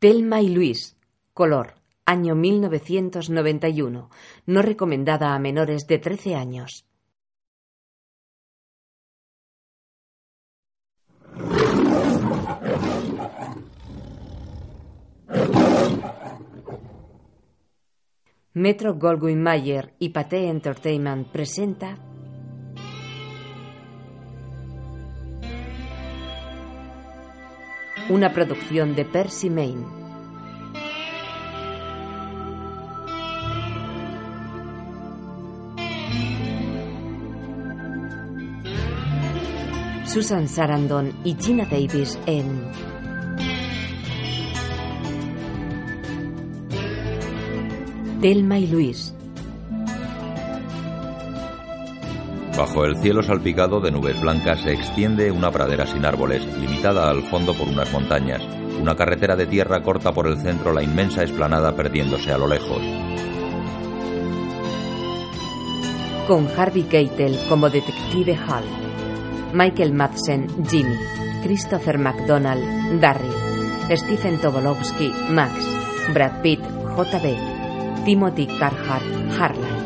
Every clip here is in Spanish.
Telma y Luis. Color. Año 1991. No recomendada a menores de 13 años. Metro Goldwyn Mayer y Pathé Entertainment presenta una producción de Percy Maine. Susan Sarandon y Gina Davis en Telma y Luis. Bajo el cielo salpicado de nubes blancas se extiende una pradera sin árboles, limitada al fondo por unas montañas. Una carretera de tierra corta por el centro la inmensa explanada perdiéndose a lo lejos. Con Harvey Keitel como detective Hall, Michael Madsen, Jimmy, Christopher McDonald, Darryl, Stephen Tobolowsky, Max, Brad Pitt, JB, Timothy Carhart, Harlan.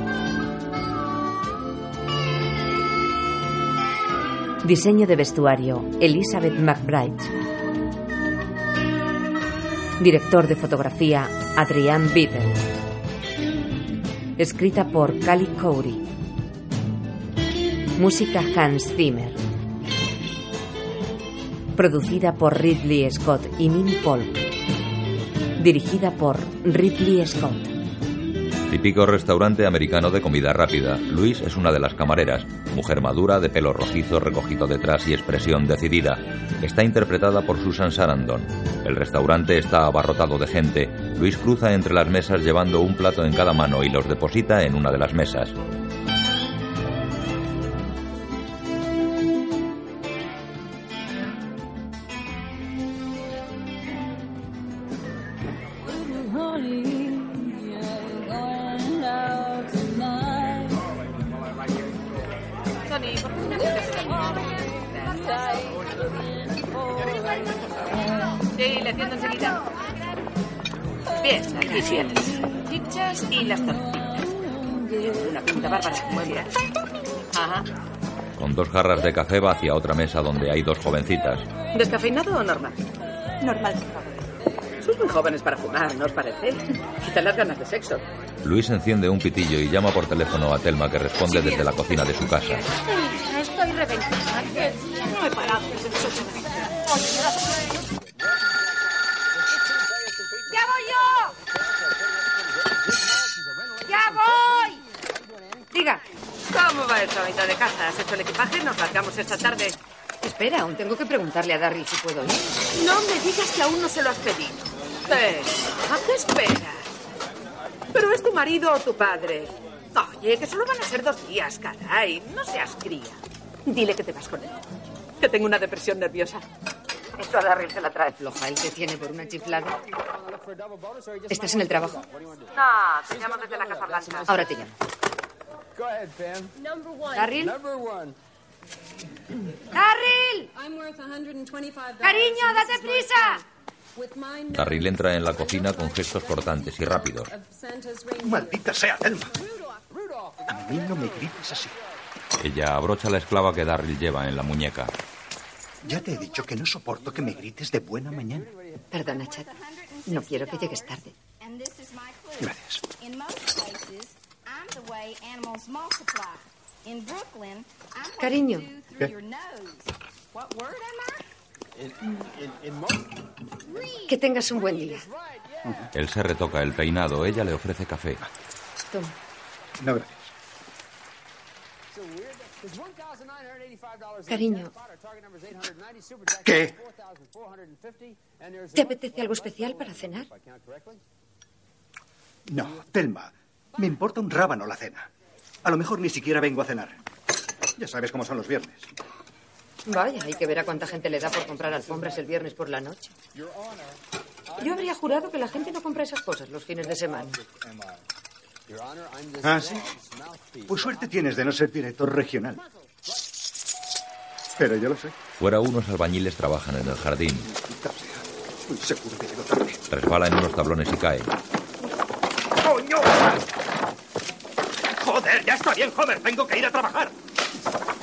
Diseño de vestuario, Elizabeth McBride. Director de fotografía, Adrian Bitter. Escrita por Cali Cowry. Música Hans Zimmer. Producida por Ridley Scott y Minnie Polk. Dirigida por Ridley Scott. Típico restaurante americano de comida rápida. Luis es una de las camareras, mujer madura, de pelo rojizo recogido detrás y expresión decidida. Está interpretada por Susan Sarandon. El restaurante está abarrotado de gente. Luis cruza entre las mesas llevando un plato en cada mano y los deposita en una de las mesas. Jarras de café va hacia otra mesa donde hay dos jovencitas. ¿Descafeinado o normal? Normal, por favor. Sois muy jóvenes para fumar, ¿no os parece? Quita las ganas de sexo. Luis enciende un pitillo y llama por teléfono a Telma que responde desde la cocina de su casa. Estoy reventada. No he parado desde las ocho de la mañana. ¡Ya voy yo! ¡Ya voy! Diga, ¿cómo va eso mitad de casa? ¿Has hecho el equipaje? Nos largamos esta tarde. Espera, aún tengo que preguntarle a Darryl si puedo ir. No me digas que aún no se lo has pedido. Eh, ¿A qué esperas? Pero es tu marido o tu padre. Oye, que solo van a ser dos días, caray. No seas cría. Dile que te vas con él. Que tengo una depresión nerviosa. Esto a Darryl se la trae Floja, él te tiene por una chiflada. ¿Estás en el trabajo? No, te llamo desde la Casa Blanca. Ahora te llamo. Go ahead, Pam. ¿Darryl? Number one. ¡Darryl! ¡Cariño, date prisa! Darryl entra en la cocina con gestos cortantes y rápidos. Maldita sea, Telma. A mí no me grites así. Ella abrocha la esclava que Darryl lleva en la muñeca. Ya te he dicho que no soporto que me grites de buena mañana. Perdona, Chat. No quiero que llegues tarde. Gracias. Cariño. ¿Qué? Que tengas un buen día. Él se retoca el peinado, ella le ofrece café. Toma. No, gracias. Cariño. ¿Qué? ¿Te apetece algo especial para cenar? No, Telma. Me importa un rábano la cena. A lo mejor ni siquiera vengo a cenar. Ya sabes cómo son los viernes. Vaya, hay que ver a cuánta gente le da por comprar alfombras el viernes por la noche. Yo habría jurado que la gente no compra esas cosas los fines de semana. ¿Ah, sí? Pues suerte tienes de no ser director regional. Pero yo lo sé. Fuera unos albañiles trabajan en el jardín. Estoy seguro que llego tarde. Resbala en unos tablones y cae. ¡Coño! ¡Joder, ya está bien, Homer! Tengo que ir a trabajar.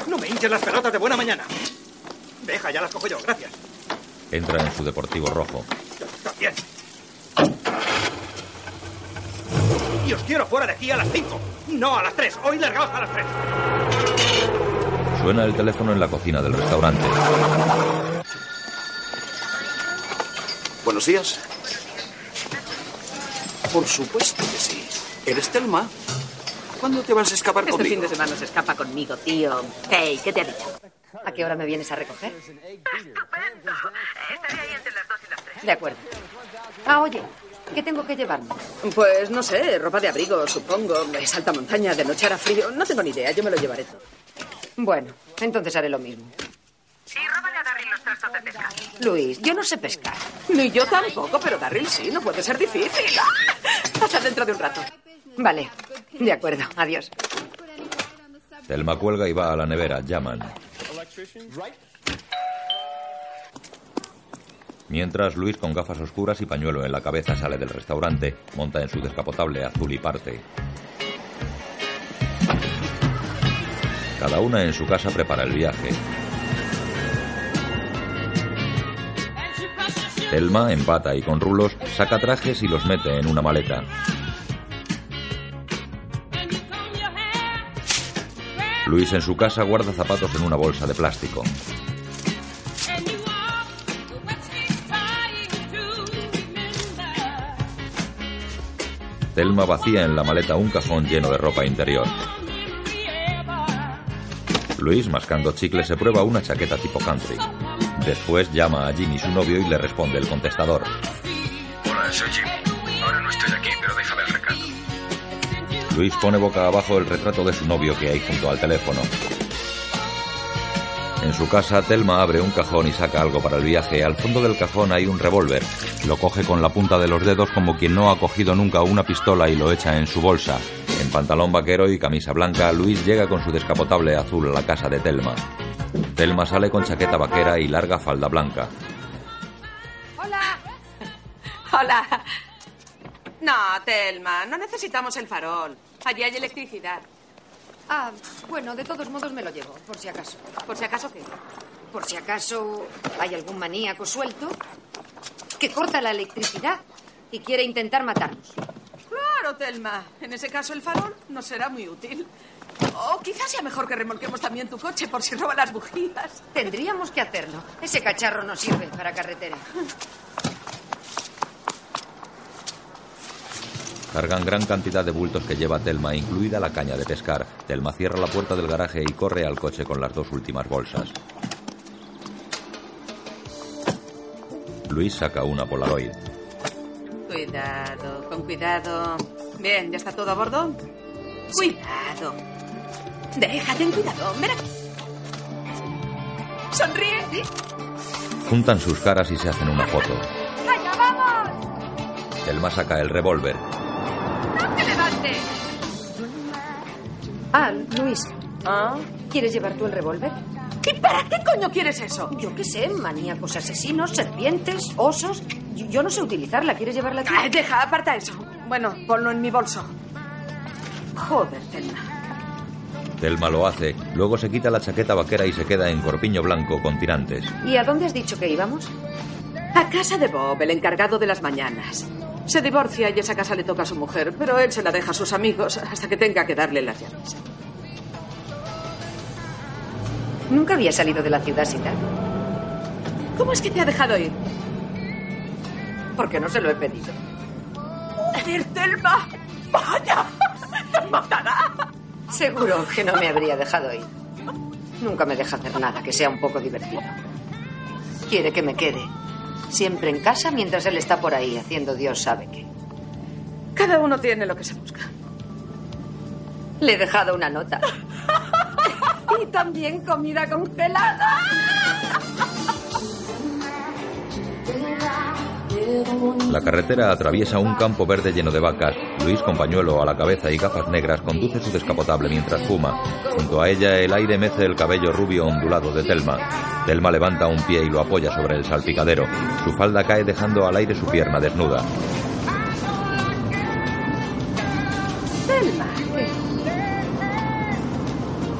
No me hinches las pelotas de buena mañana. Deja, ya las cojo yo, gracias. Entra en su deportivo rojo. Está bien. Y os quiero fuera de aquí a las 5. No a las 3. Hoy largaos a las 3. Suena el teléfono en la cocina del restaurante. Buenos días. Por supuesto que sí. ¿Eres Telma? ¿Cuándo te vas a escapar Este conmigo? fin de semana se escapa conmigo, tío. Hey, ¿qué te ha dicho? ¿A qué hora me vienes a recoger? Estupendo. Estaré ahí entre las dos y las tres. De acuerdo. Ah, oye, ¿qué tengo que llevarme? Pues no sé, ropa de abrigo, supongo. Es alta montaña, de noche hará frío. No tengo ni idea, yo me lo llevaré todo. Bueno, entonces haré lo mismo. Y róbale a Darryl los trastos de pesca. Luis, yo no sé pescar. Ni yo tampoco, pero Darryl sí, no puede ser difícil. Hasta dentro de un rato. Vale, de acuerdo, adiós. Telma cuelga y va a la nevera. Llaman. Mientras Luis, con gafas oscuras y pañuelo en la cabeza, sale del restaurante, monta en su descapotable azul y parte. Cada una en su casa prepara el viaje. Telma, en bata y con rulos, saca trajes y los mete en una maleta. Luis en su casa guarda zapatos en una bolsa de plástico. Telma vacía en la maleta un cajón lleno de ropa interior. Luis, mascando chicle, se prueba una chaqueta tipo country. Después llama a Jimmy, su novio, y le responde el contestador. Hola, soy Jimmy. Ahora no estoy aquí, pero déjame. Luis pone boca abajo el retrato de su novio que hay junto al teléfono. En su casa, Telma abre un cajón y saca algo para el viaje. Al fondo del cajón hay un revólver. Lo coge con la punta de los dedos como quien no ha cogido nunca una pistola y lo echa en su bolsa. En pantalón vaquero y camisa blanca, Luis llega con su descapotable azul a la casa de Telma. Telma sale con chaqueta vaquera y larga falda blanca. Hola. Hola. No, Telma, no necesitamos el farol. Allí hay electricidad. Ah, bueno, de todos modos me lo llevo, por si acaso. ¿Por si acaso qué? Por si acaso hay algún maníaco suelto que corta la electricidad y quiere intentar matarnos. Claro, Telma. En ese caso el farol nos será muy útil. O quizás sea mejor que remolquemos también tu coche por si roba las bujías. Tendríamos que hacerlo. Ese cacharro no sirve para carretera. Cargan gran cantidad de bultos que lleva Telma, incluida la caña de pescar. Telma cierra la puerta del garaje y corre al coche con las dos últimas bolsas. Luis saca una Polaroid. Cuidado, con cuidado. Bien, ¿ya está todo a bordo? Cuidado. Deja, ten cuidado. Ven aquí. Sonríe. Juntan sus caras y se hacen una foto. ¡Allá vamos! Telma saca el revólver. Ah, Luis, ¿Ah? ¿quieres llevar tú el revólver? ¿Y para qué coño quieres eso? Yo qué sé, maníacos asesinos, serpientes, osos. Yo, yo no sé utilizarla. ¿Quieres llevarla tú? Ay, deja, aparta eso. Bueno, ponlo en mi bolso. Joder, Telma. Telma lo hace, luego se quita la chaqueta vaquera y se queda en corpiño blanco con tirantes. ¿Y a dónde has dicho que íbamos? A casa de Bob, el encargado de las mañanas. Se divorcia y esa casa le toca a su mujer, pero él se la deja a sus amigos hasta que tenga que darle las llaves. Nunca había salido de la ciudad sin tal. ¿Cómo es que te ha dejado ir? Porque no se lo he pedido. ¡Joder, Telma! ¡Vaya! ¡Te matará! Seguro que no me habría dejado ir. Nunca me deja hacer nada que sea un poco divertido. Quiere que me quede. Siempre en casa mientras él está por ahí haciendo Dios sabe qué. Cada uno tiene lo que se busca. Le he dejado una nota. Y también comida congelada. La carretera atraviesa un campo verde lleno de vacas. Luis, con pañuelo a la cabeza y gafas negras, conduce su descapotable mientras fuma. Junto a ella, el aire mece el cabello rubio ondulado de Telma. Telma levanta un pie y lo apoya sobre el salpicadero. Su falda cae dejando al aire su pierna desnuda. Telma.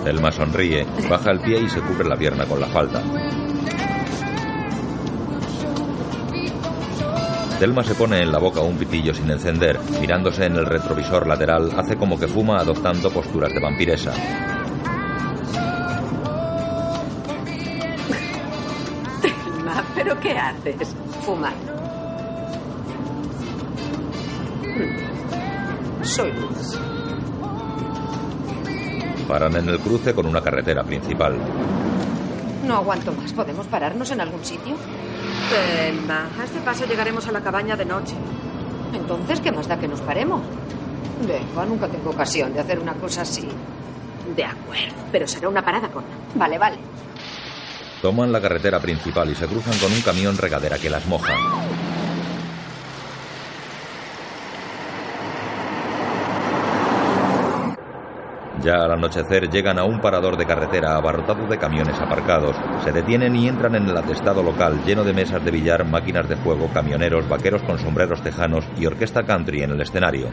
Telma sonríe, baja el pie y se cubre la pierna con la falda. Telma se pone en la boca un pitillo sin encender. Mirándose en el retrovisor lateral, hace como que fuma adoptando posturas de vampiresa. Telma, ¿pero qué haces? Fumar. Soy Luz. Paran en el cruce con una carretera principal. No aguanto más. ¿Podemos pararnos en algún sitio? Telma, a este paso llegaremos a la cabaña de noche. Entonces, ¿qué más da que nos paremos? Venga, nunca tengo ocasión de hacer una cosa así. De acuerdo, pero será una parada corta. Vale, vale. Toman la carretera principal y se cruzan con un camión regadera que las moja. Ya al anochecer llegan a un parador de carretera abarrotado de camiones aparcados. Se detienen y entran en el atestado local lleno de mesas de billar, máquinas de juego, camioneros, vaqueros con sombreros tejanos y orquesta country en el escenario.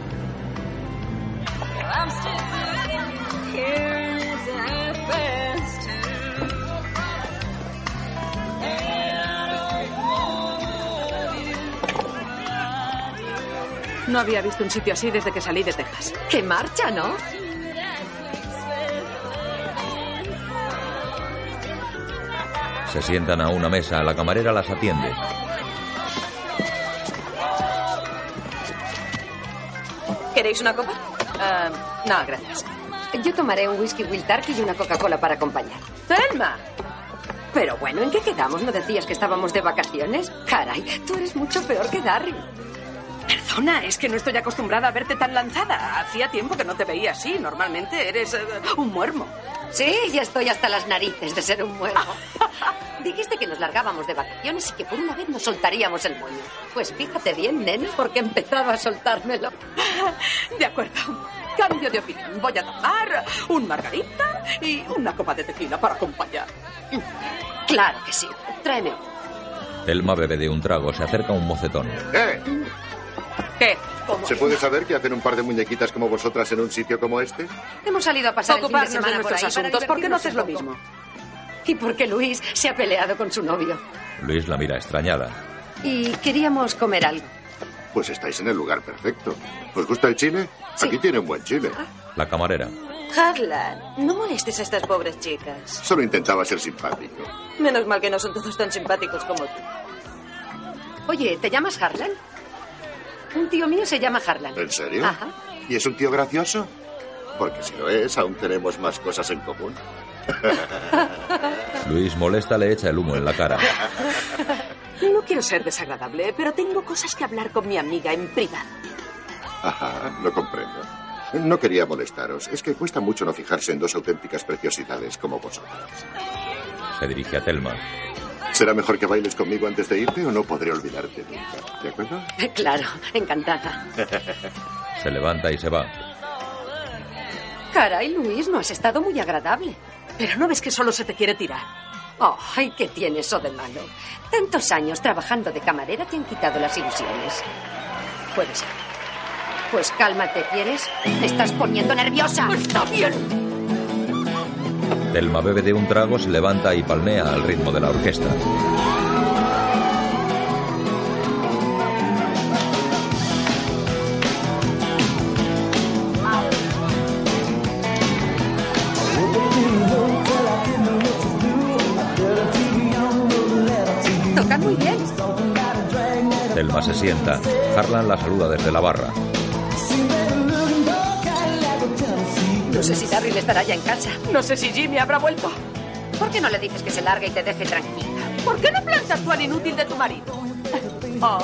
No había visto un sitio así desde que salí de Texas. ¡Qué marcha, ¿no? Se sientan a una mesa, la camarera las atiende. ¿Queréis una copa? Ah, no, gracias. Yo tomaré un whisky Will Tark y una Coca-Cola para acompañar. ¡Telma! Pero bueno, ¿en qué quedamos? ¿No decías que estábamos de vacaciones? Caray, tú eres mucho peor que Darry. Perdona, es que no estoy acostumbrada a verte tan lanzada. Hacía tiempo que no te veía así. Normalmente eres eh, un muermo. Sí, ya estoy hasta las narices de ser un muermo. Dijiste que nos largábamos de vacaciones y que por una vez nos soltaríamos el moño. Pues fíjate bien, nene, porque empezaba a soltármelo. De acuerdo. Cambio de opinión. Voy a tomar un margarita y una copa de tequila para acompañar. Claro que sí. Tráeme. Telma bebe de un trago, se acerca un mocetón. ¿Eh? ¿Qué? ¿Se puede saber qué hacen un par de muñequitas como vosotras en un sitio como este? Hemos salido a pasar Ocuparnos el fin de de semana por ahí asuntos. ¿Por qué no haces lo mismo? Y porque Luis se ha peleado con su novio. Luis la mira extrañada. Y queríamos comer algo. Pues estáis en el lugar perfecto. ¿Os gusta el chile? Aquí tiene un buen chile. La camarera. Harlan, no molestes a estas pobres chicas. Solo intentaba ser simpático. Menos mal que no son todos tan simpáticos como tú. Oye, ¿te llamas Harlan? Un tío mío se llama Harlan. ¿En serio? Ajá. ¿Y es un tío gracioso? Porque si lo es, aún tenemos más cosas en común. Luis molesta le echa el humo en la cara. No quiero ser desagradable, pero tengo cosas que hablar con mi amiga en privado. Ajá, lo comprendo. No quería molestaros. Es que cuesta mucho no fijarse en dos auténticas preciosidades como vosotras. Se dirige a Telma. ¿Será mejor que bailes conmigo antes de irte o no podré olvidarte nunca? ¿De acuerdo? Claro, encantada. Se levanta y se va. Caray, Luis, no has estado muy agradable. Pero no ves que solo se te quiere tirar. Ay, ¿qué tiene eso de malo? Tantos años trabajando de camarera te han quitado las ilusiones. Puede ser. Pues cálmate, ¿quieres? Me estás poniendo nerviosa. Está bien. Telma bebe de un trago, se levanta y palmea al ritmo de la orquesta. Tocan muy bien. Telma se sienta. Harlan la saluda desde la barra. No sé si Darryl estará ya en casa. No sé si Jimmy habrá vuelto. ¿Por qué no le dices que se largue y te deje tranquila? ¿Por qué no plantas tú al inútil de tu marido? Oh,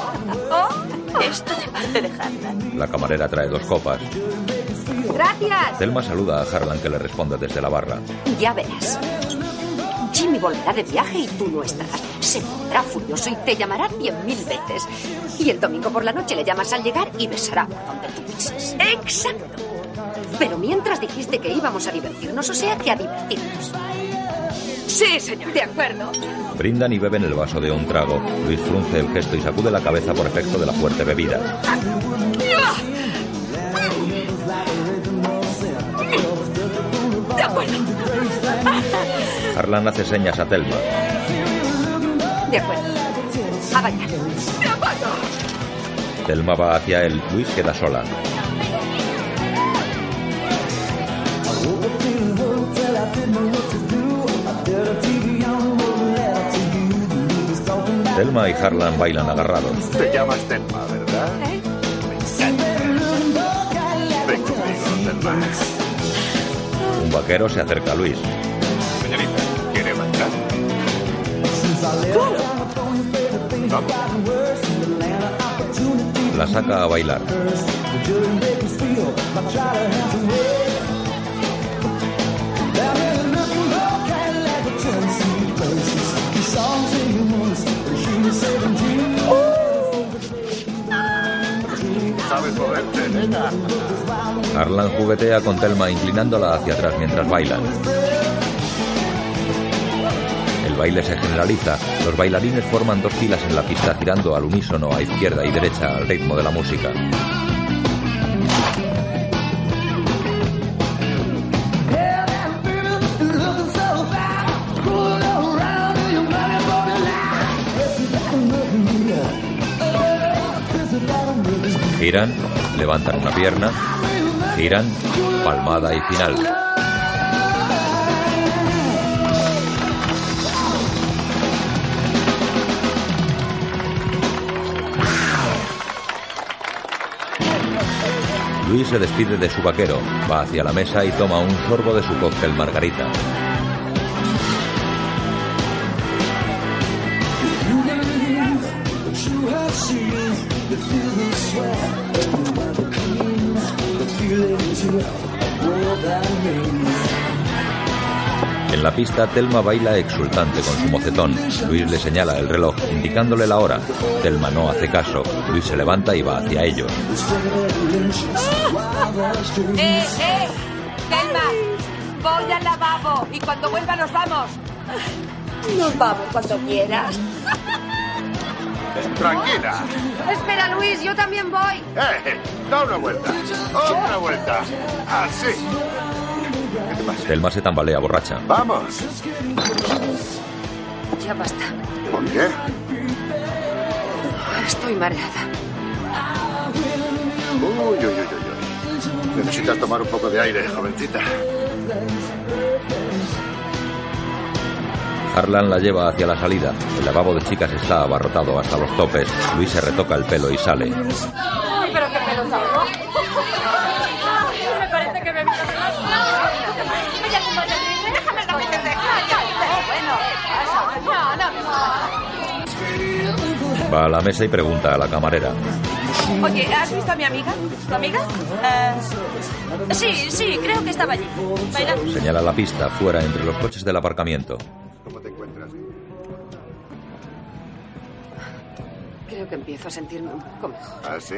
oh. Esto de parte de Harlan. La camarera trae dos copas. Gracias. Telma saluda a Harlan que le responde desde la barra. Ya verás. Jimmy volverá de viaje y tú no estarás. Se pondrá furioso y te llamará cien mil veces. Y el domingo por la noche le llamas al llegar y besará por donde tú pises. Exacto. Pero mientras dijiste que íbamos a divertirnos, o sea que a divertirnos. Sí, señor. De acuerdo. Brindan y beben el vaso de un trago. Luis frunce el gesto y sacude la cabeza por efecto de la fuerte bebida. De acuerdo. Harlan hace señas a Telma. De acuerdo. A bailar. De acuerdo. Telma va hacia él. Luis queda sola. Telma y Harlan bailan agarrados. Te llamas Telma, ¿verdad? Ven conmigo, Telma. Un vaquero se acerca a Luis. Señorita, ¿quiere bailar? Vamos. La saca a bailar. Harlan juguetea con Telma inclinándola hacia atrás mientras bailan. El baile se generaliza. Los bailarines forman dos filas en la pista girando al unísono a izquierda y derecha al ritmo de la música. Giran, levantan una pierna, giran, palmada y final. Luis se despide de su vaquero, va hacia la mesa y toma un sorbo de su cóctel margarita. La pista, Telma baila exultante con su mocetón. Luis le señala el reloj, indicándole la hora. Telma no hace caso. Luis se levanta y va hacia ellos. ¡Eh, eh! Telma, voy al lavabo y cuando vuelva nos vamos. Nos vamos cuando quieras. Tranquila. Espera, Luis, yo también voy. ¡Eh! Da una vuelta. Otra vuelta. Así. ¿Qué te pasa? Telma se tambalea borracha. Vamos. Ya basta. ¿Por qué? Estoy mareada. Uy, uy, uy, uy, uy. Necesitas tomar un poco de aire, jovencita. Harlan la lleva hacia la salida. El lavabo de chicas está abarrotado hasta los topes. Luis se retoca el pelo y sale. Va a la mesa y pregunta a la camarera. Oye, ¿has visto a mi amiga? ¿Tu amiga? Eh, sí, sí, creo que estaba allí. Bailando. Señala la pista fuera entre los coches del aparcamiento. ¿Cómo te encuentras? Creo que empiezo a sentirme un poco mejor. ¿Ah, sí?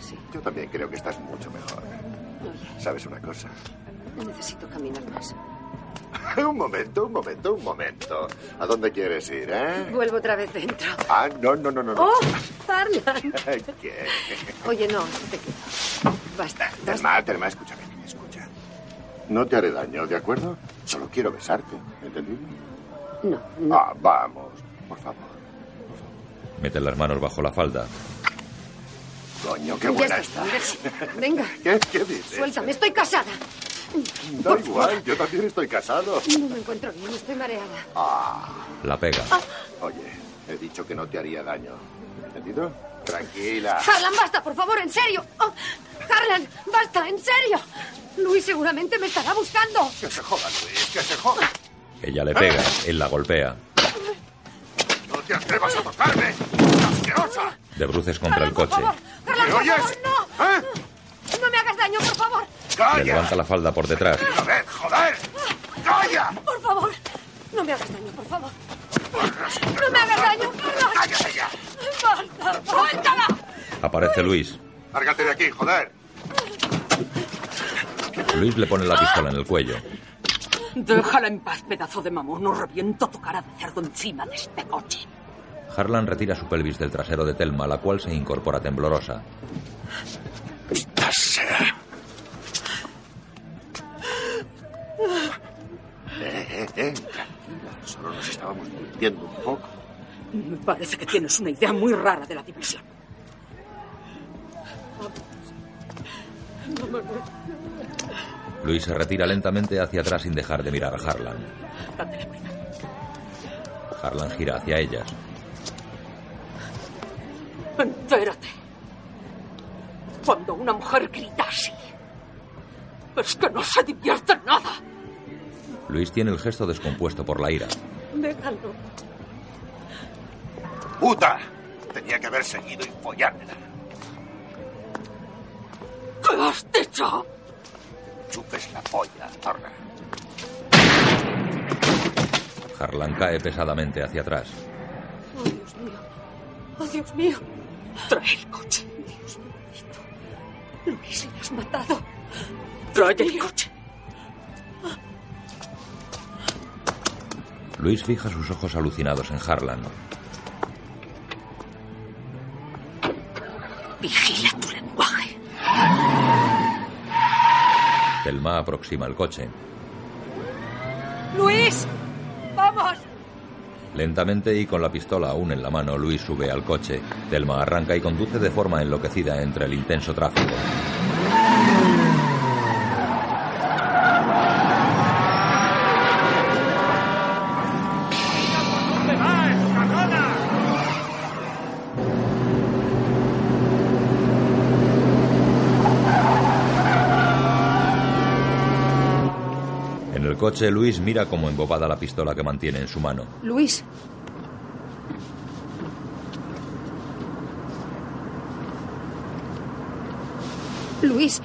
Sí. Yo también creo que estás mucho mejor. Oye, ¿Sabes una cosa? necesito caminar más. un momento, un momento, un momento. ¿A dónde quieres ir, eh? Vuelvo otra vez dentro. Ah, no, no, no, no. no. ¡Oh! Harlan. ¿Qué? Oye, no, no te quiero. Basta. Telma, Telma, escúchame, escucha. No te haré daño, ¿de acuerdo? Solo quiero besarte, ¿entendido? No, no. Ah, vamos, por favor. Mete las manos bajo la falda. Coño, qué ya buena está, estás. Venga, ¿Qué, qué dices? suéltame, estoy casada. Da igual, yo también estoy casado. No me encuentro bien, estoy mareada. Ah, La pega. oye, he dicho que no te haría daño. ¿Entendido? Tranquila. Harlan, basta, por favor, en serio. Oh, Harlan, basta, en serio. Luis seguramente me estará buscando. Que se joda, Luis, que se joda. Ella le pega. Él la golpea. No te atrevas a tocarme. ¡Asquerosa! De bruces contra el por coche. favor. Harlan, ¿Me por oyes? favor, no. ¿Eh? No me hagas daño, por favor. Le ¡Calla! levanta la falda por detrás. ¡A ver, joder! ¡Calla! Por favor. No me hagas daño, por favor. ¡No me hagas daño, Carlos! ¡Cállate ya! ¡Basta! ¡Suéltala! Aparece Luis. Lárgate de aquí, joder. Luis le pone la pistola en el cuello. Déjala en paz, pedazo de mamón. No reviento tu cara de cerdo encima de este coche. Harlan retira su pelvis del trasero de Telma, la cual se incorpora temblorosa. sea. Eh, eh, eh, tranquila. Solo nos estábamos divirtiendo un poco. Me parece que tienes una idea muy rara de la diversión. Luis se retira lentamente hacia atrás sin dejar de mirar a Harlan. Harlan gira hacia ellas. Entérate. Cuando una mujer grita así, es que no se divierte nada. Luis tiene el gesto descompuesto por la ira. Déjalo. ¡Puta! Tenía que haber seguido y follármela. ¿Qué has dicho? Chupes la polla, zorra. Harlan cae pesadamente hacia atrás. Oh, Dios mío. Oh, Dios mío. Trae el coche. Dios bendito. Luis, le has matado. Trae el coche. Luis fija sus ojos alucinados en Harlan. Vigila tu lenguaje. Telma aproxima el coche. ¡Luis! ¡Vamos! Lentamente y con la pistola aún en la mano, Luis sube al coche. Telma arranca y conduce de forma enloquecida entre el intenso tráfico. En el coche, Luis mira como embobada la pistola que mantiene en su mano. Luis. Luis,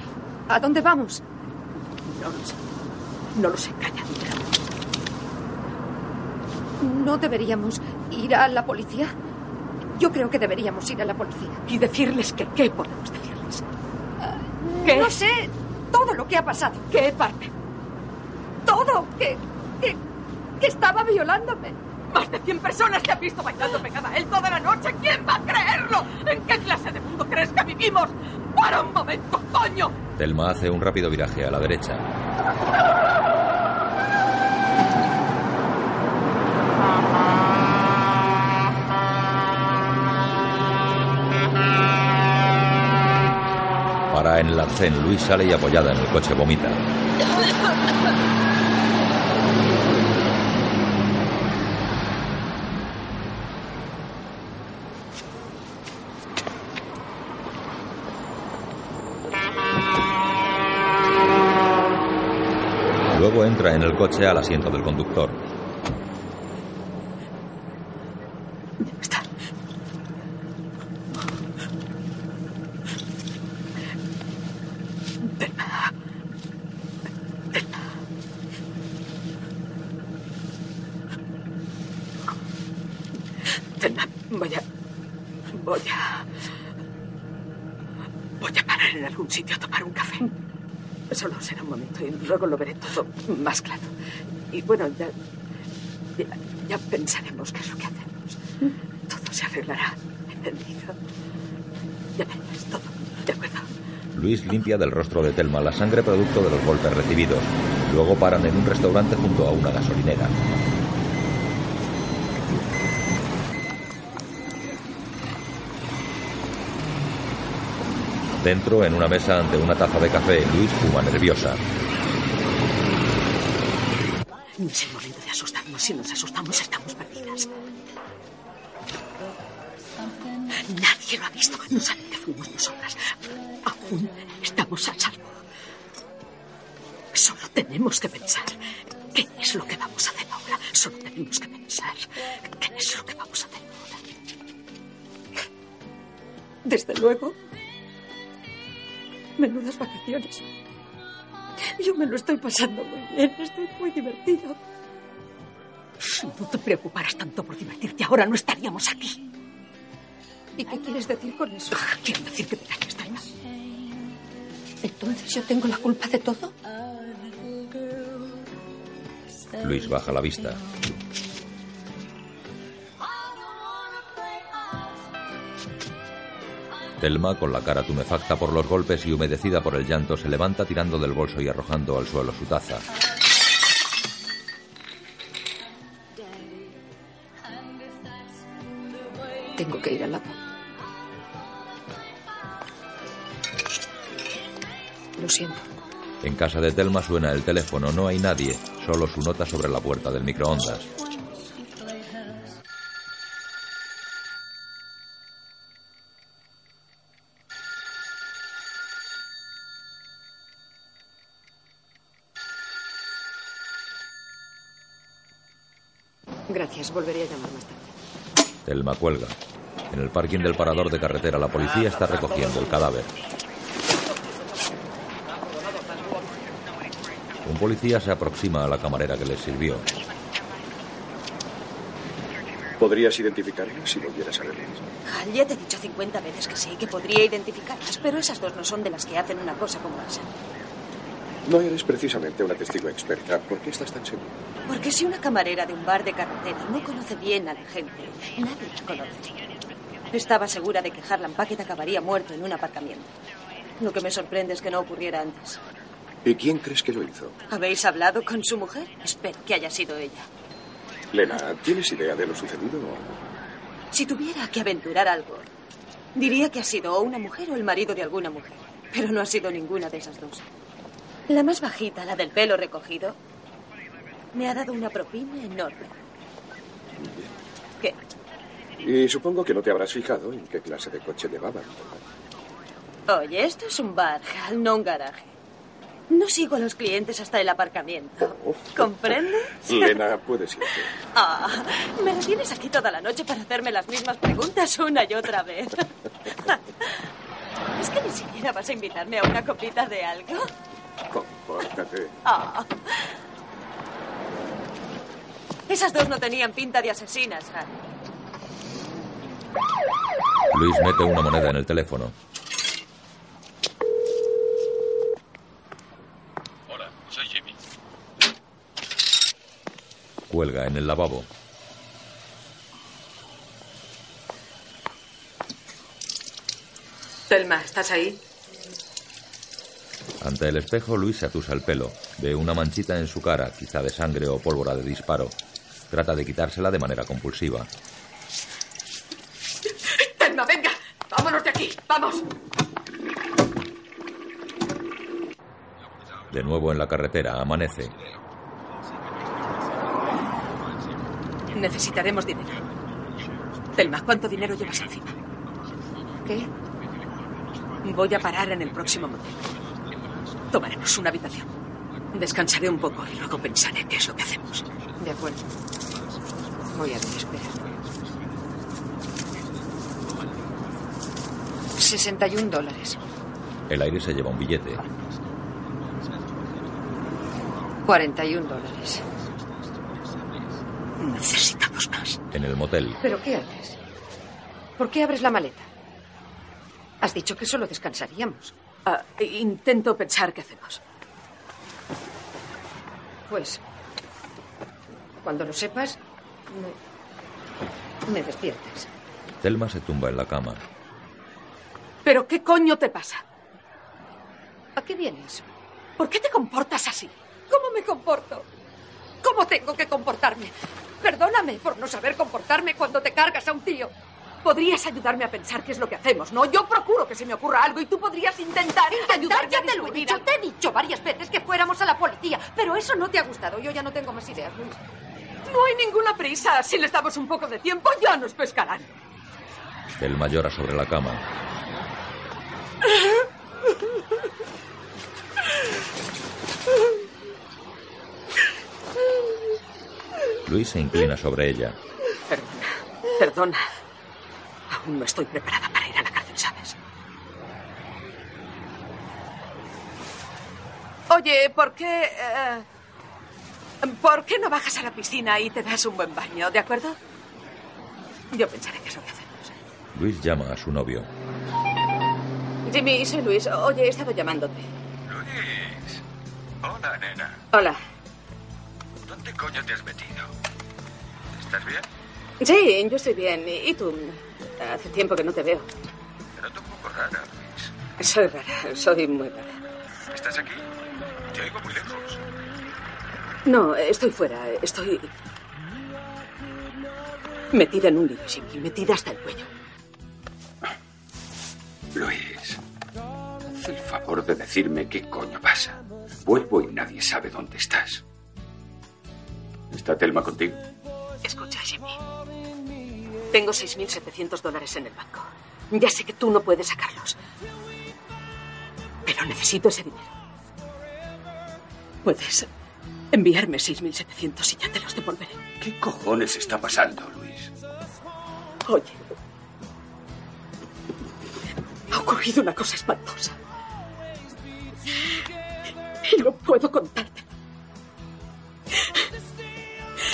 ¿a dónde vamos? No lo sé. No lo sé. Calla. ¿No deberíamos ir a la policía? Yo creo que deberíamos ir a la policía. Y decirles que qué podemos decirles. ¿Qué? No sé todo lo que ha pasado. ¿Qué parte? Todo. Que, que, estaba violándome. Más de 100 personas te han visto bailando pegada a él toda la noche. ¿Quién va a creerlo? ¿En qué clase de mundo crees que vivimos? ¡Para un momento, coño! Telma hace un rápido viraje a la derecha. Para en el arcén, Luis sale y apoyada en el coche vomita. Luego entra en el coche al asiento del conductor. Está. Voy a... Voy a... Voy a parar en algún sitio a tomar un café. Solo será un momento y luego lo veré todo más claro. Y bueno, ya, ya, pensaremos qué es lo que hacemos. Todo se arreglará. ¿Entendido? Ya verás todo. ¿De acuerdo? Luis limpia del rostro de Telma la sangre producto de los golpes recibidos. Luego paran en un restaurante junto a una gasolinera. Dentro, en una mesa ante una taza de café, Luis fuma nerviosa. No es el momento de asustarnos. Si nos asustamos, estamos perdidas. Nadie lo ha visto. No saben que fuimos nosotras. Aún estamos a salvo. Solo tenemos que pensar qué es lo que vamos a hacer ahora. Solo tenemos que pensar qué es lo que vamos a hacer ahora. Desde luego, menudas vacaciones. Yo me lo estoy pasando muy bien, estoy muy divertido. Si no te preocuparas tanto por divertirte, ahora no estaríamos aquí. ¿Y qué quieres decir con eso? Ah, quiero decir que te calles, Thelma. ¿Entonces yo tengo la culpa de todo? Luis baja la vista. Telma, con la cara tumefacta por los golpes y humedecida por el llanto, se levanta tirando del bolso y arrojando al suelo su taza. Tengo que ir al lavabo. Lo siento. En casa de Telma suena el teléfono, no hay nadie, solo su nota sobre la puerta del microondas. Volveré a llamar más tarde. Telma cuelga. En el parking del parador de carretera, la policía está recogiendo el cadáver. Un policía se aproxima a la camarera que les sirvió. ¿Podrías identificarlas si volvieras a verlas? Hal, ya te he dicho 50 veces que sí, que podría identificarlas, pero esas dos no son de las que hacen una cosa como esa. No eres precisamente una testigo experta. ¿Por qué estás tan seguro? Porque si una camarera de un bar de carretera no conoce bien a la gente, nadie la conoce. Estaba segura de que Harlan Packet acabaría muerto en un aparcamiento. Lo que me sorprende es que no ocurriera antes. ¿Y quién crees que lo hizo? ¿Habéis hablado con su mujer? Espero que haya sido ella. Lena, ¿tienes idea de lo sucedido? Si tuviera que aventurar algo, diría que ha sido o una mujer o el marido de alguna mujer. Pero no ha sido ninguna de esas dos. La más bajita, la del pelo recogido, me ha dado una propina enorme. ¿Qué? Y supongo que no te habrás fijado en qué clase de coche llevaban. Oye, esto es un bar, no un garaje. No sigo a los clientes hasta el aparcamiento. ¿Comprendes? Lena, puedes irte. Ah, ¿me retienes aquí toda la noche para hacerme las mismas preguntas una y otra vez? ¿Es que ni siquiera vas a invitarme a una copita de algo? Compórtate. Ah. Esas dos no tenían pinta de asesinas, Hal. Luis mete una moneda en el teléfono. Hola, soy Jimmy. Cuelga en el lavabo. Telma, ¿estás ahí? Ante el espejo, Luis se atusa el pelo. Ve una manchita en su cara, quizá de sangre o pólvora de disparo. Trata de quitársela de manera compulsiva. Telma, venga, vámonos de aquí, vamos. De nuevo en la carretera, amanece. Necesitaremos dinero. Telma, ¿cuánto dinero llevas encima? ¿Qué? Voy a parar en el próximo motel. Tomaremos una habitación. Descansaré un poco y luego pensaré qué es lo que hacemos. De acuerdo. Voy a ver, espera. 61 dólares. El aire se lleva un billete. 41 dólares. Necesitamos más. En el motel, ¿Pero qué haces? ¿Por qué abres la maleta? Has dicho que solo descansaríamos. Ah, intento pensar qué hacemos. Pues, cuando lo sepas, me, me despiertas. Telma se tumba en la cama. ¿Pero qué coño te pasa? ¿A qué vienes? ¿Por qué te comportas así? ¿Cómo me comporto? ¿Cómo tengo que comportarme? Perdóname por no saber comportarme cuando te cargas a un tío. Podrías ayudarme a pensar qué es lo que hacemos, ¿no? Yo procuro que se me ocurra algo y tú podrías intentar, Intentar, ayudarme ya a te lo he dicho, algo. te he dicho varias veces que fuéramos a la policía, pero eso no te ha gustado. Yo ya no tengo más ideas, Luis. No hay ninguna prisa. Si les damos un poco de tiempo, ya nos pescarán. Telma llora sobre la cama. Luis se inclina sobre ella. Perdona, perdona. Aún no estoy preparada para ir a la cárcel, ¿sabes? Oye, ¿por qué... eh, ¿Por qué no bajas a la piscina y te das un buen baño, de acuerdo? Yo pensaré que es lo que hacemos. Luis llama a su novio. Jimmy, soy Luis. Oye, he estado llamándote. Luis. Hola, nena. Hola. ¿Dónde coño te has metido? ¿Estás bien? Sí, yo estoy bien. ¿Y tú? Hace tiempo que no te veo. Te noto un poco rara, Luis. Soy rara, soy muy rara. ¿Estás aquí? Te oigo muy lejos. No, estoy fuera. Estoy. Metida en un lío, Jimmy. Metida hasta el cuello. Luis, haz el favor de decirme qué coño pasa. Vuelvo y nadie sabe dónde estás. ¿Está Telma contigo? Escucha, Jimmy. Tengo 6.700 dólares en el banco. Ya sé que tú no puedes sacarlos. Pero necesito ese dinero. Puedes enviarme 6.700 y ya te los devolveré. ¿Qué cojones está pasando, Luis? Oye. Ha ocurrido una cosa espantosa. Y no puedo contarte.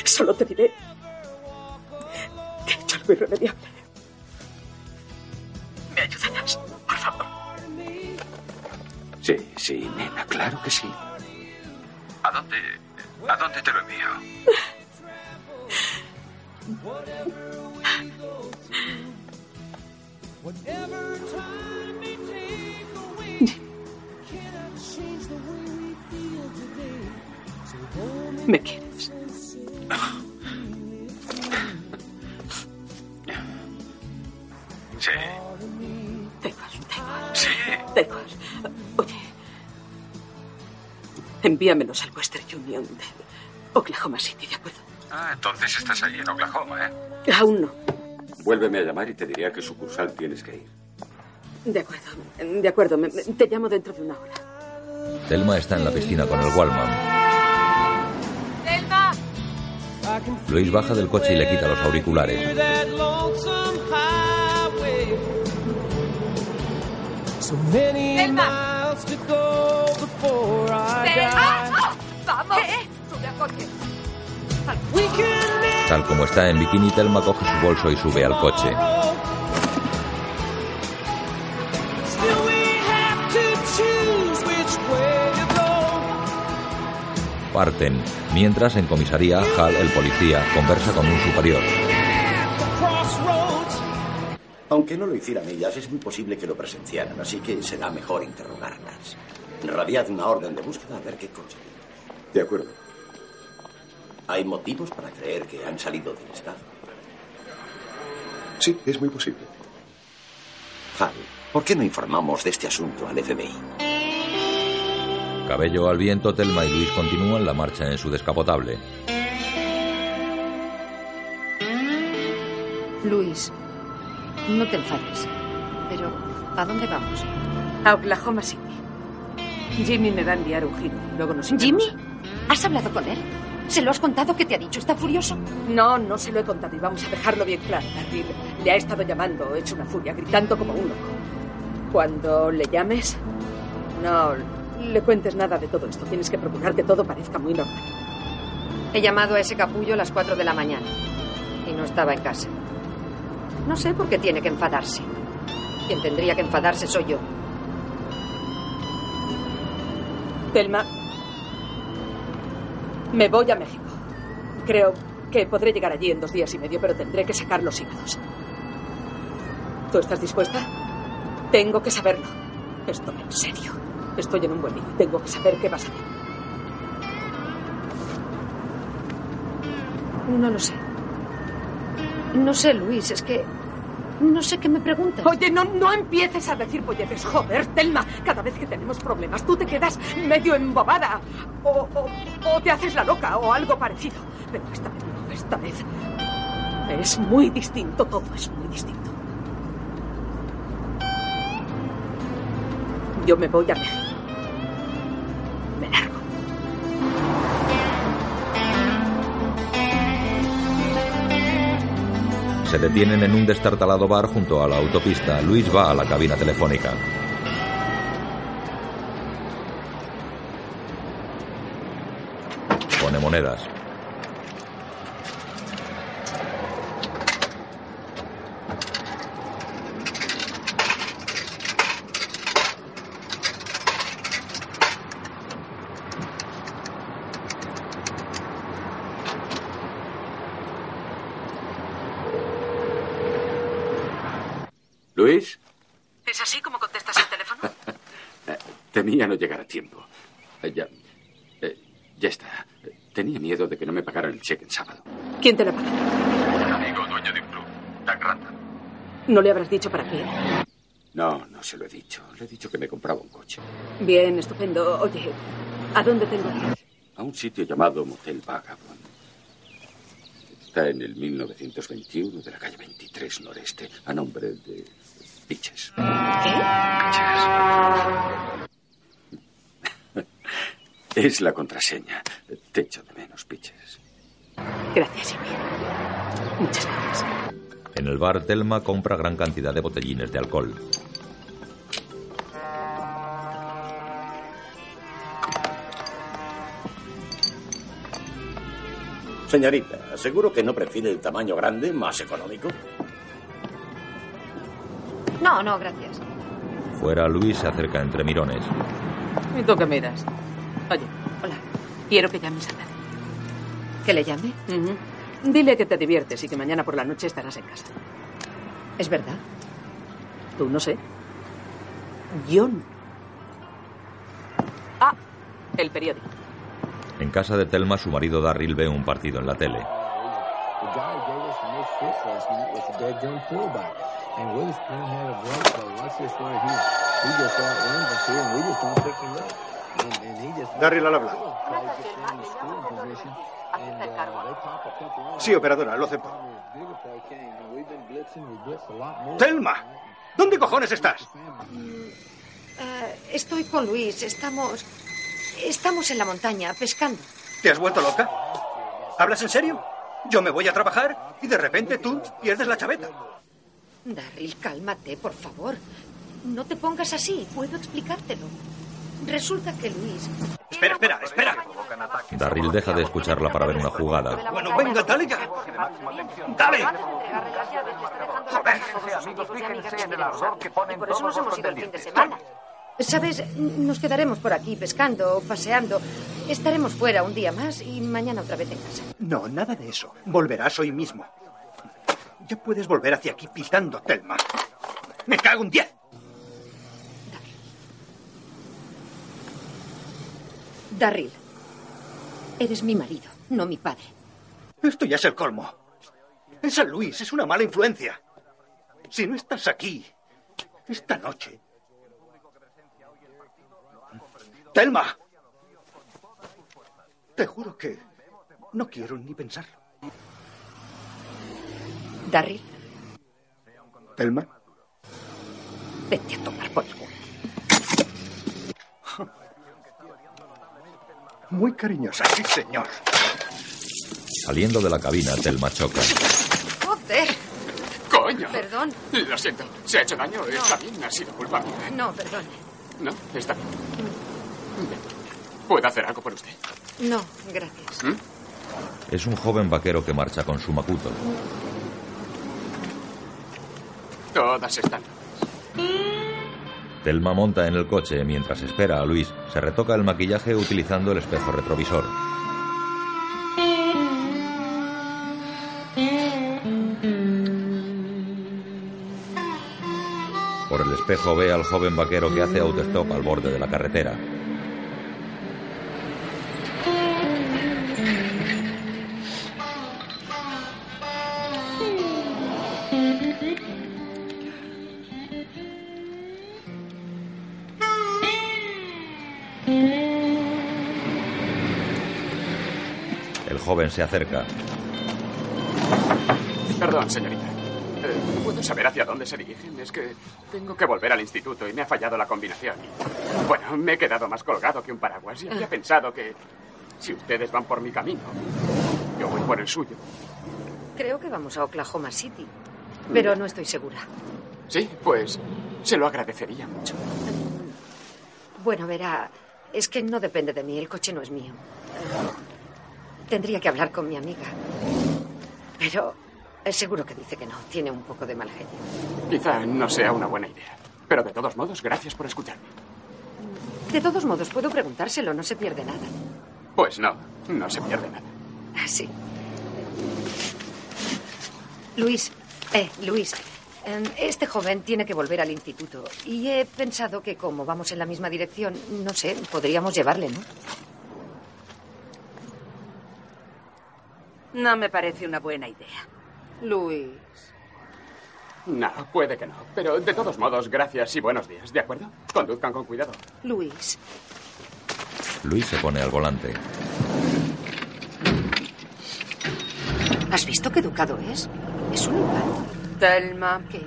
Solo te diré algo irremediable. ¿Me ayudarás, por favor? Sí, sí, nena, claro que sí. ¿A dónde, a dónde te lo envío? ¿Me quieres? Envíamelos al Western Union de Oklahoma City, ¿de acuerdo? Ah, entonces estás allí en Oklahoma, ¿eh? Aún no. Vuélveme a llamar y te diré a qué sucursal tienes que ir. De acuerdo. De acuerdo. me- me- te llamo dentro de una hora. Telma está en la piscina con el Wallman. ¡Selma! Luis baja del coche y le quita los auriculares. ¡Selma! ¡Selma! ¡Vamos! ¡Sube al coche! Tal como está en bikini, Telma coge su bolso y sube al coche. Parten. Mientras, en comisaría, Hal, el policía, conversa con un superior. Aunque no lo hicieran ellas, es muy posible que lo presenciaran, así que será mejor interrogarlas. Radiad una orden de búsqueda a ver qué consiguen. De acuerdo. Hay motivos para creer que han salido del estado. Sí, es muy posible. Hal, ¿por qué no informamos de este asunto al FBI? Cabello al viento, Telma y Luis continúan la marcha en su descapotable. Luis, no te enfades. Pero, ¿a dónde vamos? A Oklahoma City. Jimmy me va a enviar un giro. Luego nos iremos. ¿Jimmy? ¿Has hablado con él? ¿Se lo has contado que te ha dicho? ¿Está furioso? No, no se lo he contado y vamos a dejarlo bien claro. Darryl le ha estado llamando, hecho una furia, gritando como un loco. Cuando le llames, no le cuentes nada de todo esto. Tienes que procurar que todo parezca muy normal. He llamado a ese capullo a las 4 de la mañana y no estaba en casa. No sé por qué tiene que enfadarse. Quien tendría que enfadarse soy yo. Telma, me voy a México. Creo que podré llegar allí en dos días y medio, pero tendré que sacar los hígados. ¿Tú estás dispuesta? Tengo que saberlo. Estoy en serio. Estoy en un buen lío. Tengo que saber qué vas a hacer. No lo sé. No sé, Luis, es que... No sé qué me preguntas. Oye, no, no empieces a decir polletes. Joder, Telma, cada vez que tenemos problemas tú te quedas medio embobada. O, o- te haces la loca o algo parecido. Pero esta vez no, esta vez es muy distinto, todo es muy distinto. Yo me voy a México. Me largo. Se detienen en un destartalado bar junto a la autopista. Luis va a la cabina telefónica. pone monedas. Luis, ¿Es así como contestas el teléfono? temía no llegar a tiempo. Eh, Ya, eh, ya está. Tenía miedo de que no me pagaran el cheque en sábado. ¿Quién te lo paga? Un amigo dueño de un club, Doug Randall. ¿No le habrás dicho para qué? No, no se lo he dicho. Le he dicho que me compraba un coche. Bien, estupendo. Oye, ¿a dónde tengo que ir? A un sitio llamado Motel Vagabond. Está en el 1921 de la calle 23 noreste, a nombre de Piches. Es la contraseña. Te echo de menos, Piches. Gracias, Jimmy. Muchas gracias. En el bar, Telma compra gran cantidad de botellines de alcohol. Señorita, ¿seguro que no prefiere el tamaño grande, más económico? No, no, gracias. Fuera, Luis se acerca entre mirones. ¿Y tú qué miras? Oye, hola. Quiero que llames a Dani. ¿Que le llame? Dile que te diviertes y que mañana por la noche estarás en casa. ¿Es verdad? Tú no sé. Yo no. Ah, el periódico. En casa de Telma, su marido Darryl ve un partido en la tele. And Witherspoon had a great play. Watch this right here. He just outruns us here, and we just don't pick him up. And, and he just... Darryl al habla. Tries to get down the scoring position, and, uh, Sí, operadora, lo acepto. ¡Telma! ¿Dónde cojones estás? Eh, estoy con Luis. Estamos. Estamos en la montaña, pescando. ¿Te has vuelto loca? ¿Hablas en serio? Yo me voy a trabajar y de repente tú pierdes la chaveta. Darryl, cálmate, por favor. No te pongas así. Puedo explicártelo. Resulta que Luis. Espera, espera, espera. Darryl deja de escucharla para ver una jugada. Bueno, venga, dale ya. ¡Dale! Amigos, fíjense en el ardor que ponen Por eso nos hemos ido el fin de semana. ¿Sabes? Nos quedaremos por aquí pescando, paseando. Estaremos fuera un día más y mañana otra vez en casa. No, nada de eso. Volverás hoy mismo. Ya puedes volver hacia aquí pitando, Telma. ¡Me cago en diez! Darryl, eres mi marido, no mi padre. Esto ya es el colmo. En San Luis es una mala influencia. Si no estás aquí esta noche. Telma. Te juro que no quiero ni pensarlo. Darryl, Telma. vete a tomar por el culo. Muy cariñosa, sí, señor. Saliendo de la cabina, Telma choca. ¡Joder! ¡Coño! Perdón. Lo siento. ¿Se ha hecho daño? Está bien, ha sido culpa mía. No, perdón. No, está bien. Bien. ¿Puedo hacer algo por usted? No, gracias. ¿Mm? Es un joven vaquero que marcha con su macuto. Todas están. Telma monta en el coche mientras espera a Luis. Se retoca el maquillaje utilizando el espejo retrovisor. Por el espejo ve al joven vaquero que hace autostop al borde de la carretera. Joven se acerca. Perdón, señorita. Eh, ¿Puedo saber hacia dónde se dirigen? Es que tengo que volver al instituto y me ha fallado la combinación. Bueno, me he quedado más colgado que un paraguas y había pensado que si ustedes van por mi camino, yo voy por el suyo. Creo que vamos a Oklahoma City, pero no estoy segura. Sí, pues se lo agradecería mucho. Bueno, verá, es que no depende de mí, el coche no es mío. Tendría que hablar con mi amiga. Pero seguro que dice que no. Tiene un poco de mal genio. Quizá no sea una buena idea. Pero de todos modos, gracias por escucharme. De todos modos, puedo preguntárselo. No se pierde nada. Pues no, no se pierde nada. Ah, sí. Luis, eh, Luis, em, este joven tiene que volver al instituto. Y he pensado que como vamos en la misma dirección, no sé, podríamos llevarle, ¿no? No me parece una buena idea. Luis. No, puede que no. Pero de todos modos, gracias y buenos días, ¿de acuerdo? Conduzcan con cuidado. Luis. Luis se pone al volante. ¿Has visto qué educado es? Es un encanto. Telma. ¿Qué?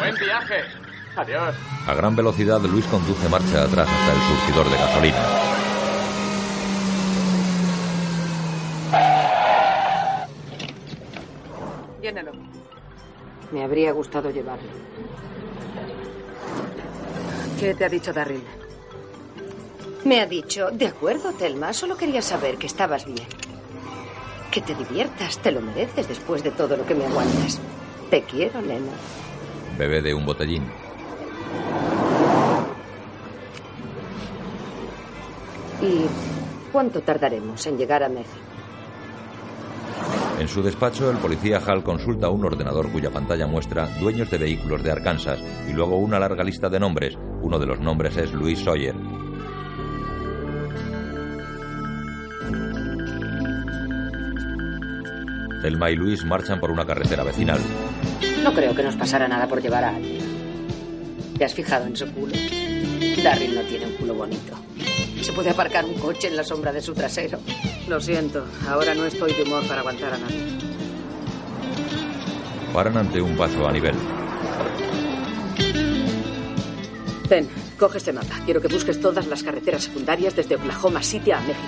Buen viaje. Adiós. A gran velocidad, Luis conduce marcha atrás hasta el surtidor de gasolina. Llénelo. Me habría gustado llevarlo. ¿Qué te ha dicho Darryl? Me ha dicho, de acuerdo, Telma, solo quería saber que estabas bien. Que te diviertas, te lo mereces después de todo lo que me aguantas. Te quiero, nena. Bebe de un botellín. ¿Y cuánto tardaremos en llegar a México? En su despacho, el policía Hall consulta un ordenador cuya pantalla muestra dueños de vehículos de Arkansas y luego una larga lista de nombres. Uno de los nombres es Louis Sawyer. Thelma y Luis marchan por una carretera vecinal. No creo que nos pasara nada por llevar a alguien. ¿Te has fijado en su culo? Darryl no tiene un culo bonito. Se puede aparcar un coche en la sombra de su trasero. Lo siento, ahora no estoy de humor para aguantar a nadie. Paran ante un paso a nivel. Ten, coge este mapa. Quiero que busques todas las carreteras secundarias desde Oklahoma City a México.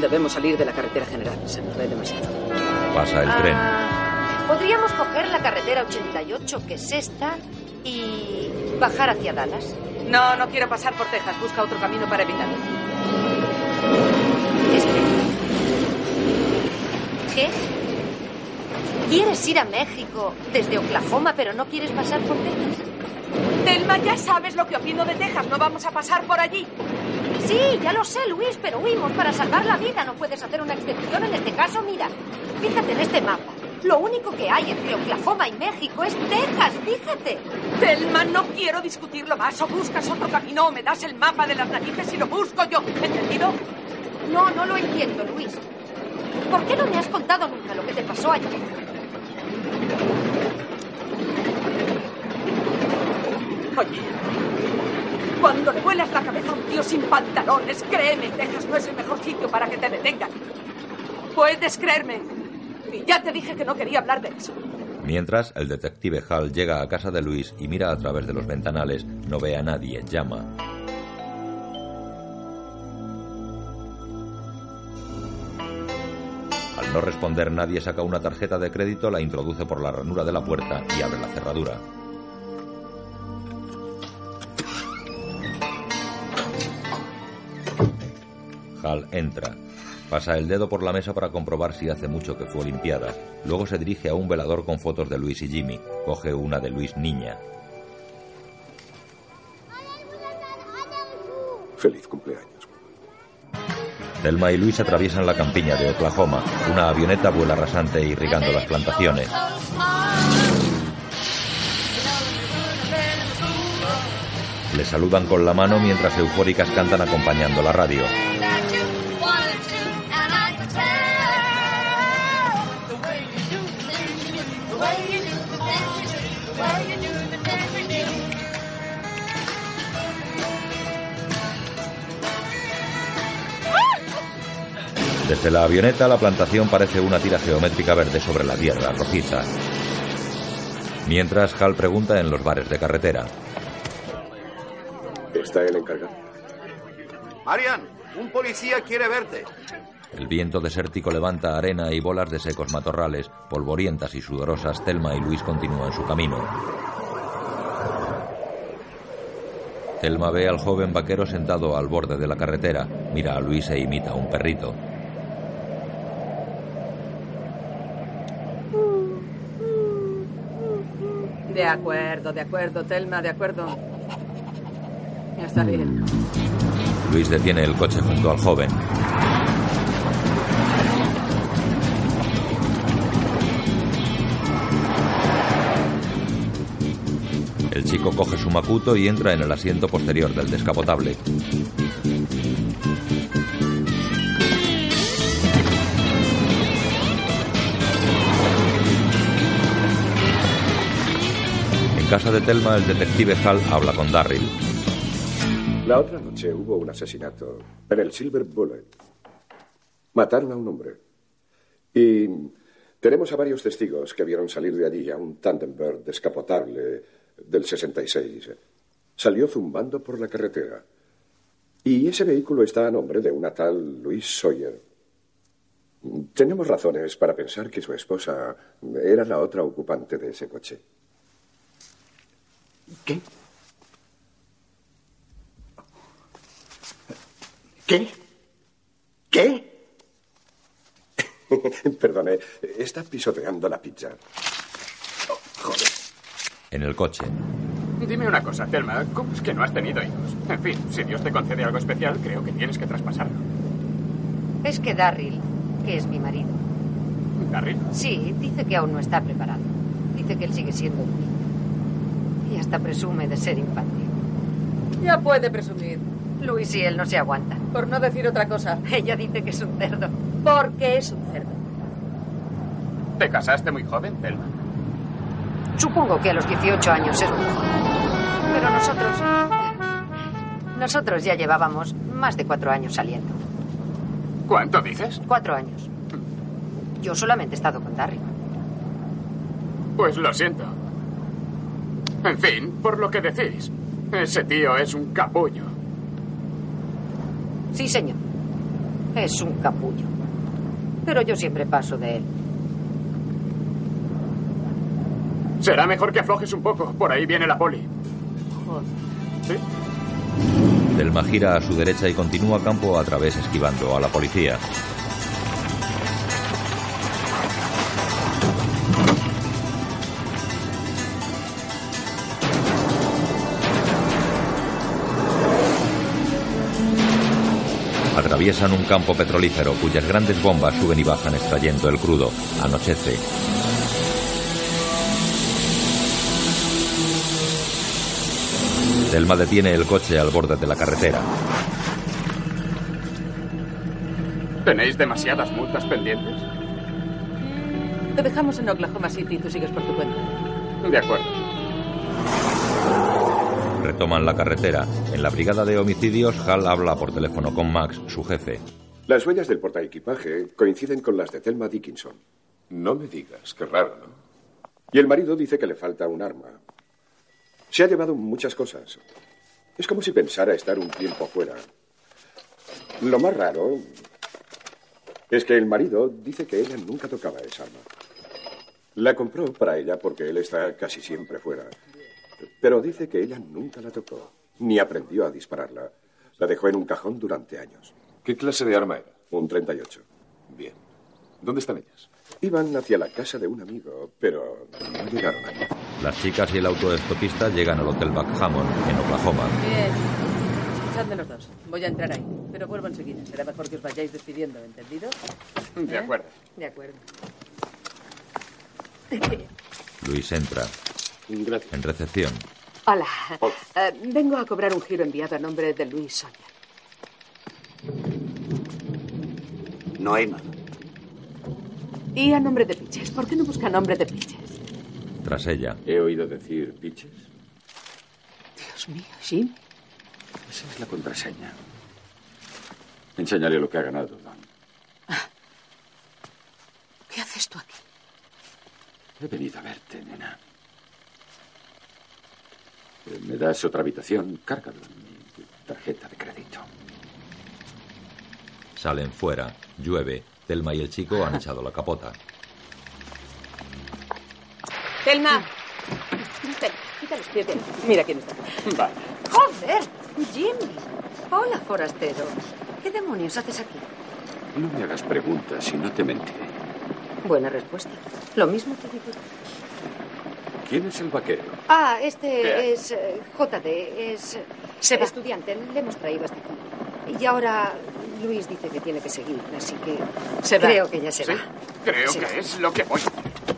Debemos salir de la carretera general. Se nos ve demasiado. Pasa el tren. Ah, Podríamos coger la carretera 88, que es esta, y bajar hacia Dallas. No, no quiero pasar por Texas. Busca otro camino para evitarlo. ¿Qué? ¿Quieres ir a México desde Oklahoma, pero no quieres pasar por Texas? Telma, ya sabes lo que opino de Texas. No vamos a pasar por allí. Sí, ya lo sé, Luis, pero huimos para salvar la vida. No puedes hacer una excepción en este caso. Mira, fíjate en este mapa. Lo único que hay entre Oklahoma y México es Texas, fíjate. Telma, no quiero discutirlo más. O buscas otro camino o me das el mapa de las narices y lo busco yo. ¿Entendido? No, no lo entiendo, Luis. ¿Por qué no me has contado nunca lo que te pasó allá? Oye, cuando le vuelas la cabeza a un tío sin pantalones, créeme, Texas no es el mejor sitio para que te detengan. Puedes creerme. Ya te dije que no quería hablar de eso. Mientras, el detective Hall llega a casa de Luis y mira a través de los ventanales. No ve a nadie. Llama. Al no responder nadie saca una tarjeta de crédito, la introduce por la ranura de la puerta y abre la cerradura. Hal entra. Pasa el dedo por la mesa para comprobar si hace mucho que fue limpiada. Luego se dirige a un velador con fotos de Luis y Jimmy. Coge una de Luis niña. Feliz cumpleaños. Thelma y Luis atraviesan la campiña de Oklahoma. Una avioneta vuela rasante irrigando las plantaciones. Le saludan con la mano mientras eufóricas cantan acompañando la radio. Desde la avioneta la plantación parece una tira geométrica verde sobre la tierra rojiza. Mientras Hal pregunta en los bares de carretera. ¿Está el encargado? Marian, un policía quiere verte. El viento desértico levanta arena y bolas de secos matorrales, polvorientas y sudorosas. Telma y Luis continúan su camino. Telma ve al joven vaquero sentado al borde de la carretera. Mira a Luis e imita a un perrito. De acuerdo, de acuerdo, Telma, de acuerdo. Ya está bien. Luis detiene el coche junto al joven. El chico coge su macuto y entra en el asiento posterior del descapotable. Casa de Telma, el detective Hall habla con Darryl. La otra noche hubo un asesinato en el Silver Bullet. Mataron a un hombre. Y tenemos a varios testigos que vieron salir de allí a un Tandembird descapotable del 66. Salió zumbando por la carretera. Y ese vehículo está a nombre de una tal Louise Sawyer. Tenemos razones para pensar que su esposa era la otra ocupante de ese coche. ¿Qué? ¿Qué? ¿Qué? Perdone, está pisoteando la pizza. En el coche. Dime una cosa, Telma, ¿cómo es que no has tenido hijos? En fin, si Dios te concede algo especial, creo que tienes que traspasarlo. Es que Darryl, que es mi marido. ¿Darryl? Sí, dice que aún no está preparado. Dice que él sigue siendo un niño. Y hasta presume de ser infantil. Ya puede presumir. Luis y él no se aguantan. Por no decir otra cosa. Ella dice que es un cerdo. Porque es un cerdo. ¿Te casaste muy joven, Telma? Supongo que a los 18 años es muy joven. Pero nosotros. Nosotros ya llevábamos más de cuatro años saliendo. ¿Cuánto dices? Cuatro años. Yo solamente he estado con Darry. Pues lo siento. En fin, por lo que decís, ese tío es un capullo. Sí, señor. Es un capullo. Pero yo siempre paso de él. Será mejor que aflojes un poco. Por ahí viene la poli. ¿Sí? Telma gira a su derecha y continúa campo a través esquivando a la policía. Atraviesan un campo petrolífero cuyas grandes bombas suben y bajan extrayendo el crudo. Anochece. Telma detiene el coche al borde de la carretera. ¿Tenéis demasiadas multas pendientes? Te dejamos en Oklahoma City y tú sigues por tu cuenta. De acuerdo. Retoman la carretera. En la brigada de homicidios, Hal habla por teléfono con Max, su jefe. Las huellas del portaequipaje coinciden con las de Thelma Dickinson. No me digas, qué raro, ¿no? Y el marido dice que le falta un arma. Se ha llevado muchas cosas. Es como si pensara estar un tiempo fuera. Lo más raro es que el marido dice que ella nunca tocaba esa arma. La compró para ella porque él está casi siempre fuera. Pero dice que ella nunca la tocó, ni aprendió a dispararla. La dejó en un cajón durante años. ¿Qué clase de arma era? Un 38. Bien. ¿Dónde están ellas? Iban hacia la casa de un amigo, pero no llegaron allí. Las chicas y el autoestopista llegan al Hotel Backhammon, en Oklahoma. Bien. Escuchadme los dos. Voy a entrar ahí. Pero vuelvo enseguida. Será mejor que os vayáis despidiendo, ¿entendido? De ¿Eh? acuerdo. De acuerdo. Luis entra. En recepción. Hola. Eh, vengo a cobrar un giro enviado a nombre de Luis Sawyer. No hay nada. Y a nombre de Piches. ¿Por qué no busca nombre de Piches? Tras ella. He oído decir piches. Dios mío, Jim. Esa es la contraseña. Enséñale lo que ha ganado, Don. ¿Qué haces tú aquí? He venido a verte, nena. Eh, ¿Me das otra habitación? Cárgalo en mi tarjeta de crédito. Salen fuera. Llueve. Telma y el chico han echado la capota. Telma. Quita los pies. Mira quién está. Vale. ¡Joder! Jimmy. Hola, forastero. ¿Qué demonios haces aquí? No me hagas preguntas y no te mentiré. Buena respuesta. Lo mismo te digo. ¿Quién es el vaquero? Ah, este ¿Qué? es eh, JD, es eh, Se va. estudiante. Le hemos traído hasta aquí. Y ahora Luis dice que tiene que seguir, así que Se va. creo que ya se ¿Sí? va. Creo Se que va. es lo que voy.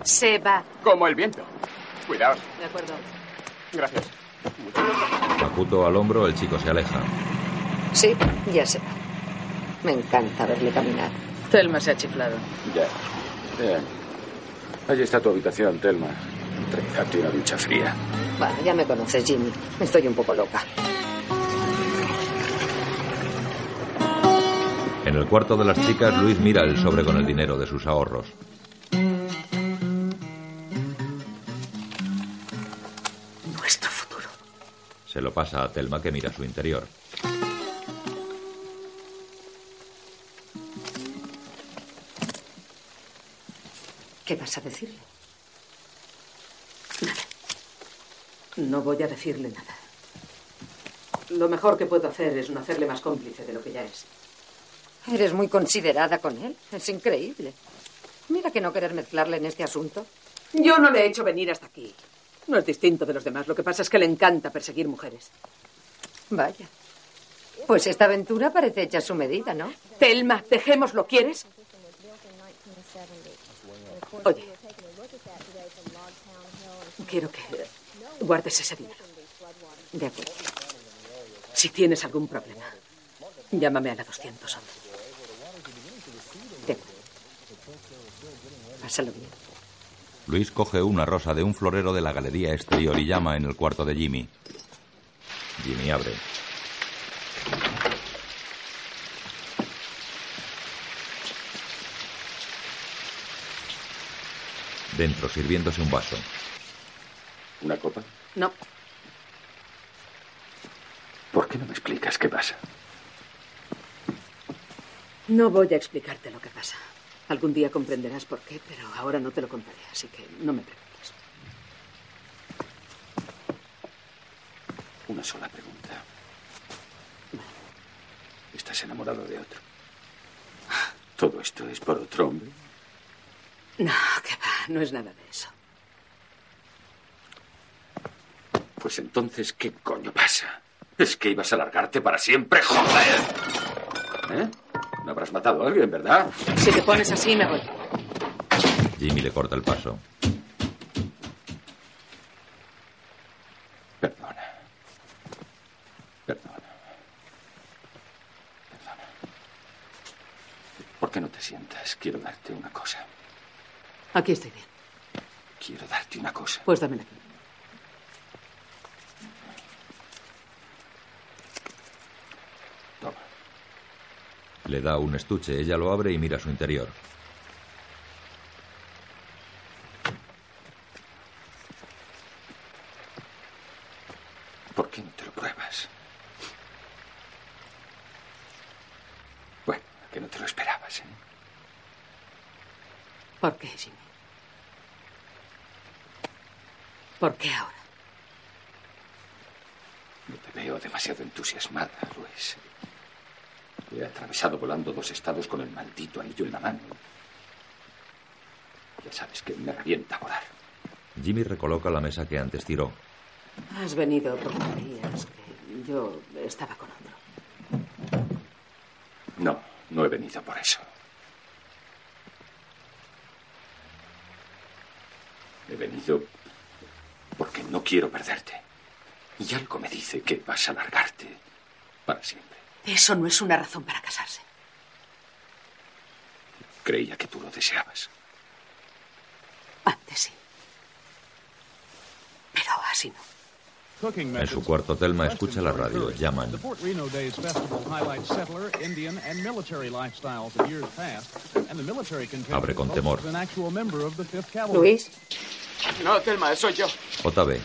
Se va. Como el viento. Cuidado. De acuerdo. Gracias. Makuto al hombro, el chico se aleja. Sí, ya se va. Me encanta verle caminar. Telma se ha chiflado. Ya. Bien. Allí está tu habitación, Telma. Date una ducha fría. Bueno, ya me conoces, Jimmy. Estoy un poco loca. En el cuarto de las chicas, Luis mira el sobre con el dinero de sus ahorros. Nuestro futuro. Se lo pasa a Telma que mira su interior. ¿Qué vas a decirle? Nada. No voy a decirle nada. Lo mejor que puedo hacer es no hacerle más cómplice de lo que ya es. Eres muy considerada con él. Es increíble. Mira que no querer mezclarle en este asunto. Yo no le he hecho venir hasta aquí. No es distinto de los demás. Lo que pasa es que le encanta perseguir mujeres. Vaya. Pues esta aventura parece hecha a su medida, ¿no? Telma, dejémoslo, ¿quieres? Oye, quiero que guardes ese dinero. De acuerdo. Si tienes algún problema, llámame a la 211. De acuerdo. Pásalo bien. Luis coge una rosa de un florero de la galería exterior y llama en el cuarto de Jimmy. Jimmy abre. Dentro, sirviéndose un vaso. ¿Una copa? No, ¿Por qué no me explicas qué pasa? no voy a explicarte lo que pasa. Algún día comprenderás por qué, pero ahora no te lo contaré, así que no me preguntes. Una sola pregunta. ¿Estás enamorado de otro? ¿Todo esto es por otro hombre? No, que va, no es nada de eso. Pues entonces, ¿qué coño pasa? ¿Es que ibas a largarte para siempre? ¡Joder! ¿Eh? No habrás matado a alguien, ¿verdad? Si te pones así, me voy. Jimmy le corta el paso. Perdona. Perdona. Perdona. ¿Por qué no te sientas? Quiero darte una cosa. Aquí estoy bien. Quiero darte una cosa. Pues dámela aquí. Le da un estuche, ella lo abre y mira su interior. ¿Por qué no te lo pruebas? Bueno, que no te lo esperabas, ¿eh? ¿Por qué, Jimmy? ¿Por qué ahora? No te veo demasiado entusiasmada, Luis. He atravesado volando dos estados con el maldito anillo en la mano. Ya sabes que me revienta volar. Recoloca la mesa que antes tiró. Has venido porque creías que yo estaba con otro. No, no he venido por eso. He venido porque no quiero perderte. Y algo me dice que vas a largarte para siempre. Eso no es una razón para casarse. Creía que tú lo deseabas. Antes sí. En su cuarto, Telma escucha la radio. Llaman. The Fort Reno Days Festival highlights settler, Indian, and military lifestyles of years past, and the military contingent Abre con temor. hosts an actual member of the 5th Cavalry. Luis, No, Telma, soy yo. JB.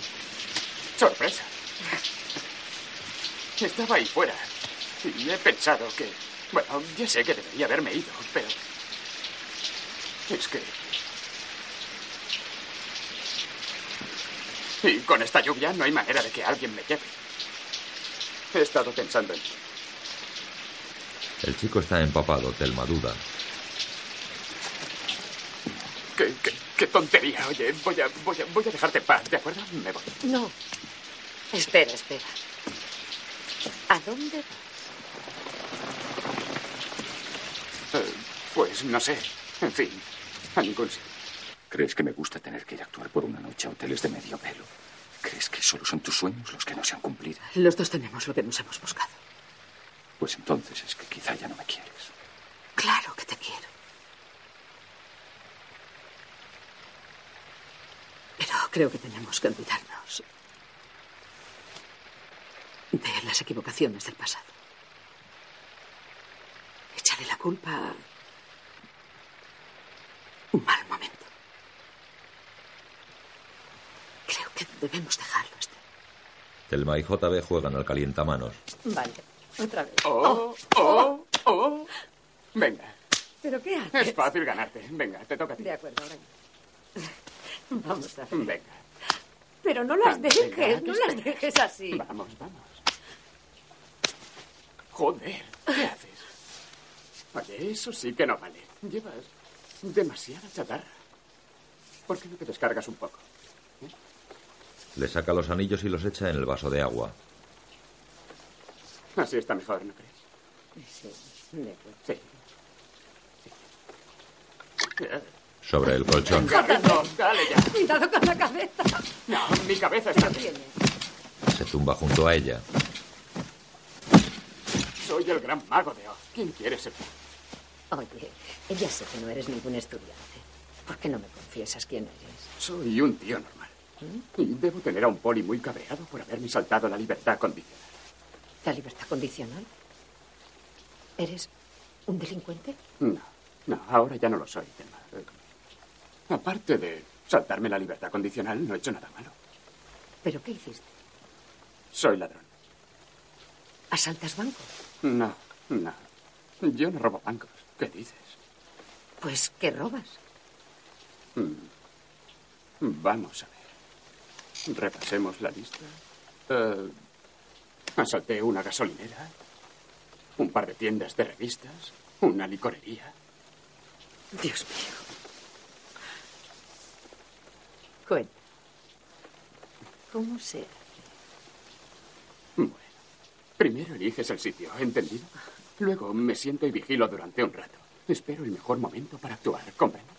Sorpresa. Estaba ahí fuera. Y he pensado que... Bueno, ya sé que debería haberme ido, pero... Es que... Y con esta lluvia no hay manera de que alguien me lleve. He estado pensando en ti. El chico está empapado, Telma duda. ¿Qué, qué, qué tontería? Oye, voy a, voy, a, voy a dejarte en paz, ¿de acuerdo? Me voy. No. Espera, espera. ¿A dónde vas? Eh, pues no sé. En fin, a ningún sitio. ¿Crees que me gusta tener que ir a actuar por una noche a hoteles de medio pelo? ¿Crees que solo son tus sueños los que no se han cumplido? Los dos tenemos lo que nos hemos buscado. Pues entonces es que quizá ya no me quieres. Claro que te quiero. Pero creo que tenemos que olvidarnos de las equivocaciones del pasado. Echarle la culpa a un mal momento. Creo que debemos dejarlo estar. Telma y JB juegan al calientamanos. Vale, otra vez. Oh, oh, oh. Venga, ¿Pero qué haces? es fácil ganarte. Venga, te toca a ti. De acuerdo, ahora. Vamos a ver. Venga, Pero no las dejes, venga, no las dejes así. vamos, vamos. Joder, ¿qué haces? Oye, eso sí que no vale. Llevas demasiada chatarra. ¿Por qué no te descargas un poco? Le saca los anillos y los echa en el vaso de agua. Así está mejor, ¿no crees? Sí, de. Sí. Sí. Sobre el colchón. Ritmo, dale ya. Cuidado con la cabeza. No, mi cabeza está bien. Se tumba junto a ella. Soy el gran mago de Oz. ¿Quién quiere ser? Oye, ya sé que no eres ningún estudiante. ¿Por qué no me confiesas quién eres? Soy un tío normal. Y debo tener a un poli muy cabreado por haberme saltado la libertad condicional. ¿La libertad condicional? ¿Eres un delincuente? No, no, ahora ya no lo soy, Telma. Eh, Aparte de saltarme la libertad condicional, no he hecho nada malo. ¿Pero qué hiciste? Soy ladrón. ¿Asaltas bancos? No, no. Yo no robo bancos. ¿Qué dices? Pues, ¿qué robas? Mm. Vamos a ver. Repasemos la lista. Eh, asalté una gasolinera, un par de tiendas de revistas, una licorería. Dios mío. Cuenta. ¿Cómo se hace? Bueno, primero eliges el sitio, ¿entendido? Luego me siento y vigilo durante un rato. Espero el mejor momento para actuar, ¿comprendes?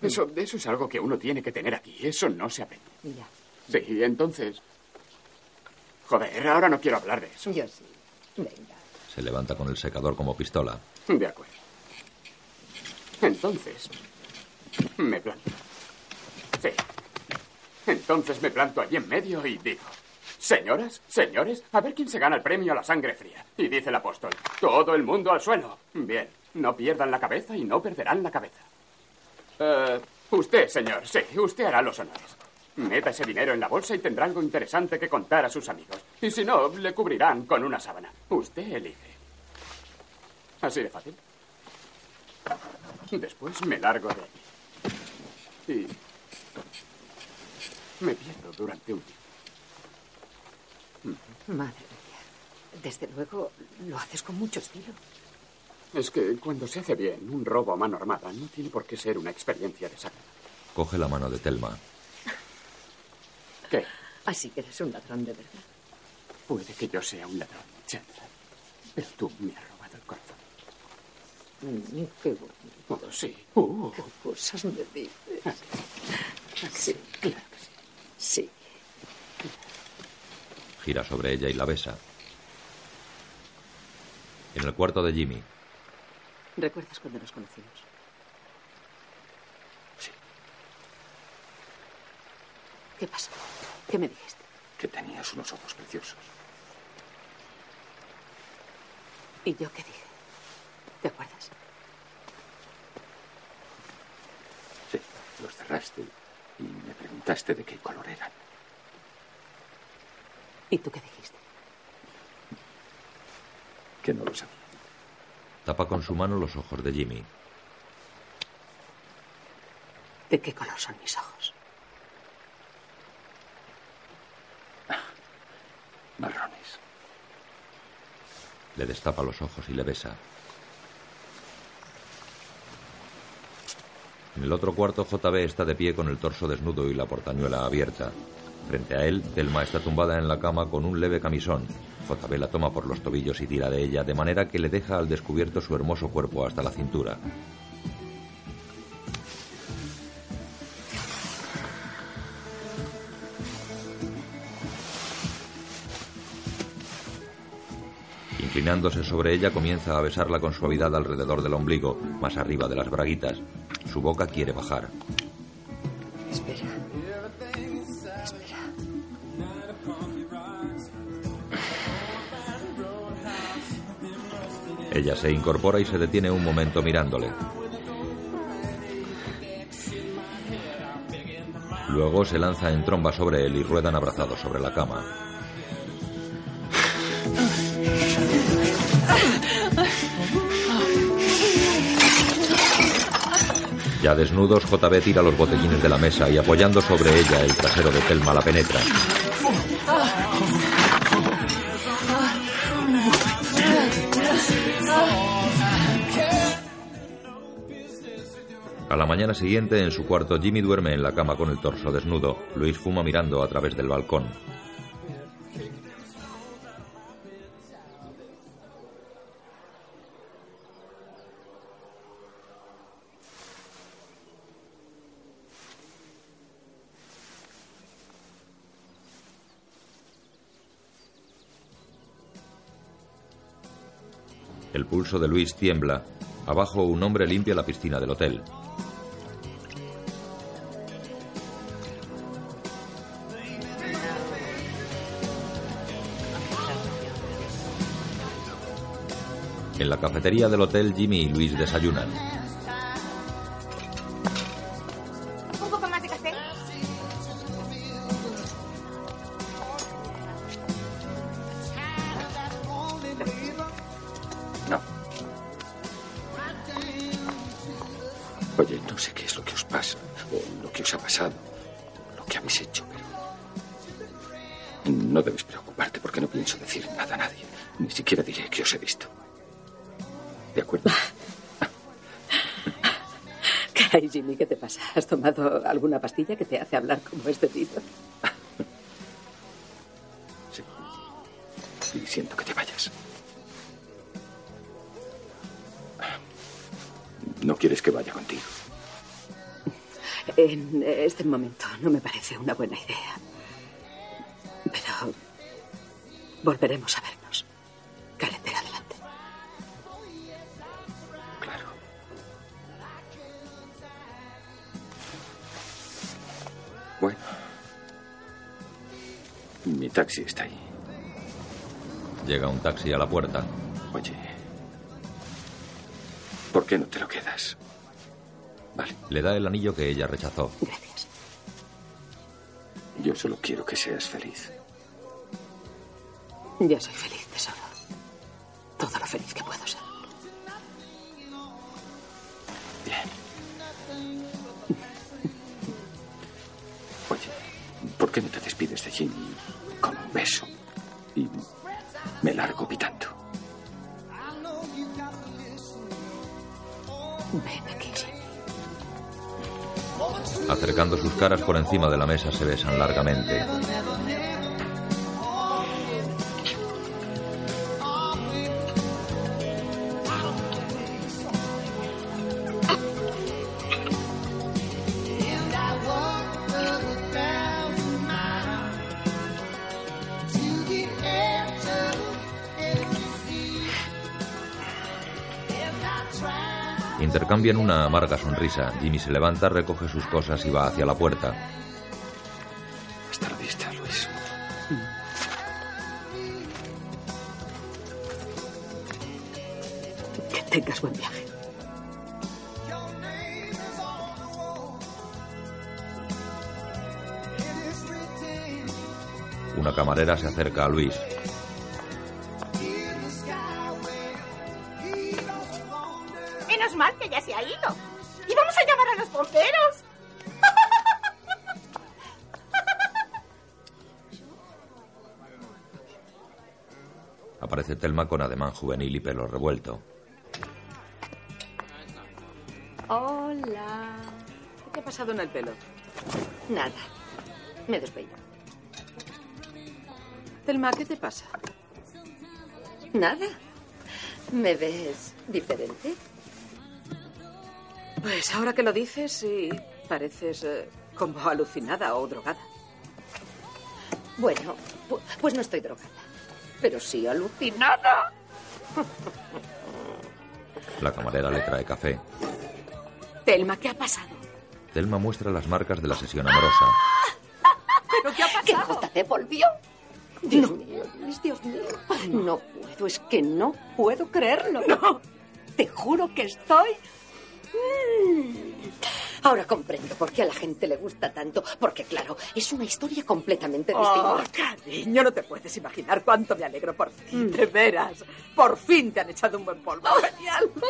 Eso, eso es algo que uno tiene que tener aquí. Eso no se aprende. Ya. Sí, entonces... Joder, ahora no quiero hablar de eso. Yo sí. Venga. Se levanta con el secador como pistola. De acuerdo. Entonces, me planto. Sí. Entonces me planto allí en medio y digo, señoras, señores, a ver quién se gana el premio a la sangre fría. Y dice el apóstol, todo el mundo al suelo. Bien, no pierdan la cabeza y no perderán la cabeza. Eh, usted, señor, sí, usted hará los honores. Meta ese dinero en la bolsa y tendrá algo interesante que contar a sus amigos. Y si no, le cubrirán con una sábana. Usted elige. Así de fácil. Después me largo de allí. Y me pierdo durante un tiempo. Madre mía. Desde luego, lo haces con mucho estilo. Es que cuando se hace bien, un robo a mano armada no tiene por qué ser una experiencia desagradable. Coge la mano de Telma. ¿Qué? Así que eres un ladrón de verdad. Puede que yo sea un ladrón, Chandler. Pero tú me has robado el corazón. Mm, qué bonito. Oh, sí. Uh, ¿Qué cosas me dices? sí, claro que sí. Sí. Gira sobre ella y la besa. En el cuarto de Jimmy, ¿Recuerdas cuando nos conocimos? Sí. ¿Qué pasó? ¿Qué me dijiste? Que tenías unos ojos preciosos. ¿Y yo qué dije? ¿Te acuerdas? Sí, los cerraste y me preguntaste de qué color eran. ¿Y tú qué dijiste? Que no lo sabía. tapa con su mano los ojos de Jimmy. ¿De qué color son mis ojos? Marrones. Le destapa los ojos y le besa. En el otro cuarto, JB está de pie con el torso desnudo y la portañuela abierta. Frente a él, Telma está tumbada en la cama con un leve camisón. JB la toma por los tobillos y tira de ella, de manera que le deja al descubierto su hermoso cuerpo hasta la cintura. Inclinándose sobre ella, comienza a besarla con suavidad alrededor del ombligo, más arriba de las braguitas. Su boca quiere bajar. Espera. Espera. Ella se incorpora y se detiene un momento mirándole. Luego se lanza en tromba sobre él y ruedan abrazados sobre la cama. Ya desnudos, JB tira los botellines de la mesa y apoyando sobre ella el trasero de Telma la penetra. A la mañana siguiente, en su cuarto, Jimmy duerme en la cama con el torso desnudo. Luis fuma mirando a través del balcón. El pulso de Luis tiembla. Abajo un hombre limpia la piscina del hotel. En la cafetería del hotel, Jimmy y Luis desayunan. Como este tipo? Y siento que te vayas. No quieres que vaya contigo. En este momento no me parece una buena idea. Pero volveremos a vernos. Taxi está ahí. Llega un taxi a la puerta. Oye. ¿Por qué no te lo quedas? Le da el anillo que ella rechazó. Gracias. Yo solo quiero que seas feliz. Ya soy feliz, por encima de la mesa se besan largamente. Intercambian una amarga sonrisa. Jimmy se levanta, recoge sus cosas y va hacia la puerta. Hasta la vista, Luis. Que tengas buen viaje. Una camarera se acerca a Luis. Juvenil y pelo revuelto. Hola. ¿Qué te ha pasado en el pelo? Nada. Me despeino. Telma, ¿qué te pasa? Nada. ¿Me ves diferente? Pues ahora que lo dices, sí, pareces eh, como alucinada o drogada. Bueno, pu- pues no estoy drogada. Pero sí alucinada. La camarera le trae café. Telma, ¿qué ha pasado? Telma muestra las marcas de la sesión amorosa. ¿Pero qué ha pasado? ¿Que Jota te volvió? Dios mío, Luis, Dios mío. No puedo, es que no puedo creerlo. No. Te juro que estoy... Mm. Ahora comprendo por qué a la gente le gusta tanto. Porque, claro, es una historia completamente Oh, distinta. cariño, no te puedes imaginar cuánto me alegro por ti. De veras. Por fin te han echado un buen polvo. Genial.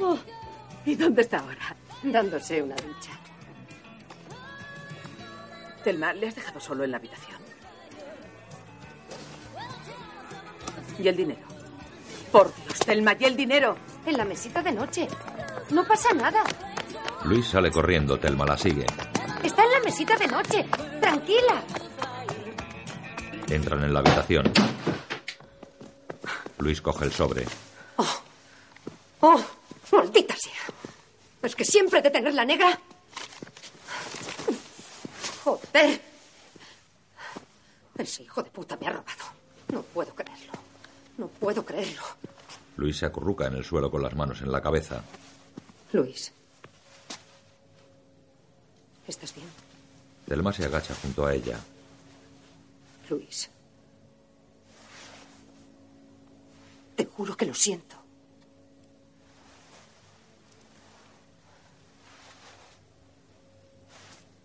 Oh, ¿Y dónde está ahora? Dándose una ducha. Telma, le has dejado solo en la habitación. ¿Y el dinero? Por Dios, Telma, ¿y el dinero? En la mesita de noche. No pasa nada. Luis sale corriendo. Telma la sigue. Está en la mesita de noche. Tranquila. Entran en la habitación. Luis coge el sobre. Oh, maldita sea. ¿Es que siempre de tener la negra? Joder. Ese hijo de puta me ha robado. No puedo creerlo. No puedo creerlo. Luis se acurruca en el suelo con las manos en la cabeza. Luis. ¿Estás bien? Telma se agacha junto a ella. Luis. Te juro que lo siento.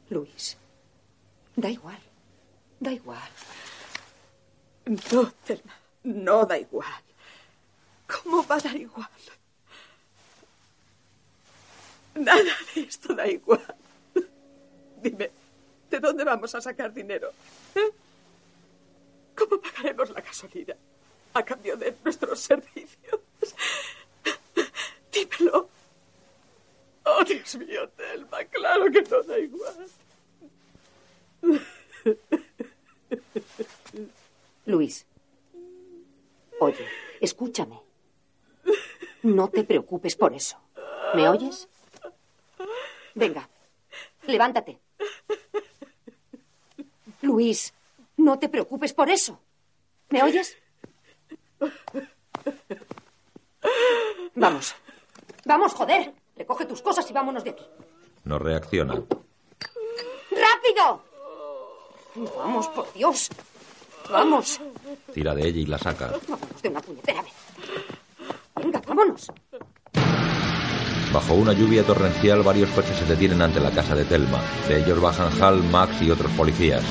Luis. Da igual. Da igual. No, Telma, no da igual. ¿Cómo va a dar igual? Nada de esto da igual. Dime, ¿de dónde vamos a sacar dinero? ¿Eh? ¿Cómo pagaremos la gasolina a cambio de nuestros servicios? Dímelo. Oh, Dios mío, Telma, claro que no da igual. Luis. Oye, escúchame. No te preocupes por eso. ¿Me oyes? Venga, levántate. Luis, no te preocupes por eso. ¿Me oyes? Vamos. Vamos, joder. Recoge tus cosas y vámonos de aquí. No reacciona. ¡Rápido! Vamos, por Dios. Vamos. Tira de ella y la saca. Vámonos de una puñetera vez. Venga, vámonos. Bajo una lluvia torrencial, varios coches se detienen ante la casa de Telma. De ellos bajan Hal, Max y otros policías.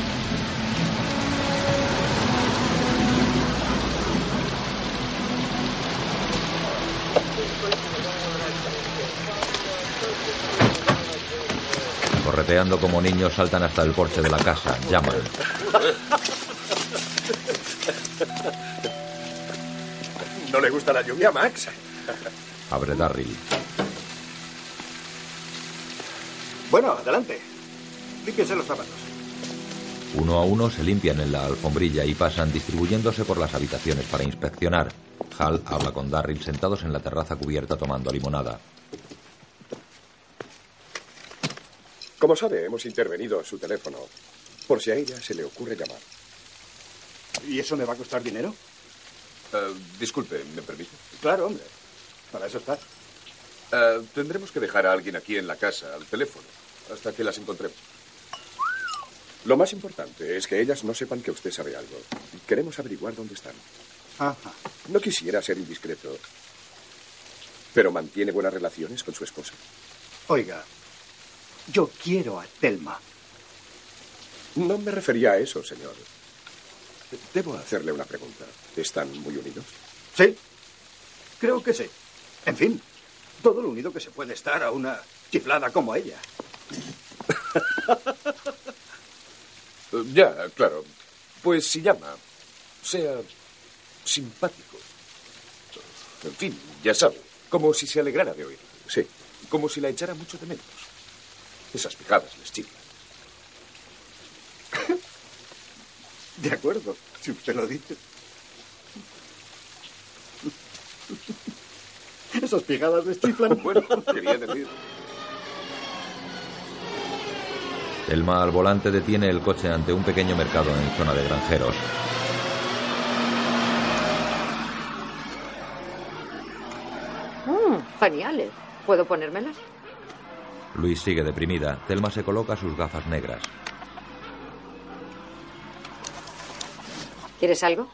Correteando como niños, saltan hasta el porche de la casa. Llaman. ¿No le gusta la lluvia, Max? Abre Darryl. Bueno, adelante. Límpiense los zapatos. Uno a uno se limpian en la alfombrilla y pasan distribuyéndose por las habitaciones para inspeccionar. Hal habla con Darryl sentados en la terraza cubierta tomando limonada. Como sabe, hemos intervenido a su teléfono. Por si a ella se le ocurre llamar. ¿Y eso me va a costar dinero? Eh, disculpe, ¿me permite? Claro, hombre. Para eso está. Eh, tendremos que dejar a alguien aquí en la casa, al teléfono, hasta que las encontremos. Lo más importante es que ellas no sepan que usted sabe algo. Queremos averiguar dónde están. Ajá. No quisiera ser indiscreto, pero mantiene buenas relaciones con su esposa. Oiga, yo quiero a Telma. No me refería a eso, señor. Debo hacerle una pregunta. ¿Están muy unidos? Sí, creo que sí. En fin, todo lo unido que se puede estar a una chiflada como ella. Ya, claro. Pues si llama, sea simpático. En fin, ya sabe, como si se alegrara de oírla. Sí. Como si la echara mucho de menos. Esas picadas les chiflan. De acuerdo, si usted lo dice. Esas pijadas les chiflan. Bueno, quería decir. Telma al volante detiene el coche ante un pequeño mercado en zona de granjeros. Mm, geniales. ¿Puedo ponérmelas? Luis sigue deprimida. Telma se coloca sus gafas negras. ¿Quieres algo?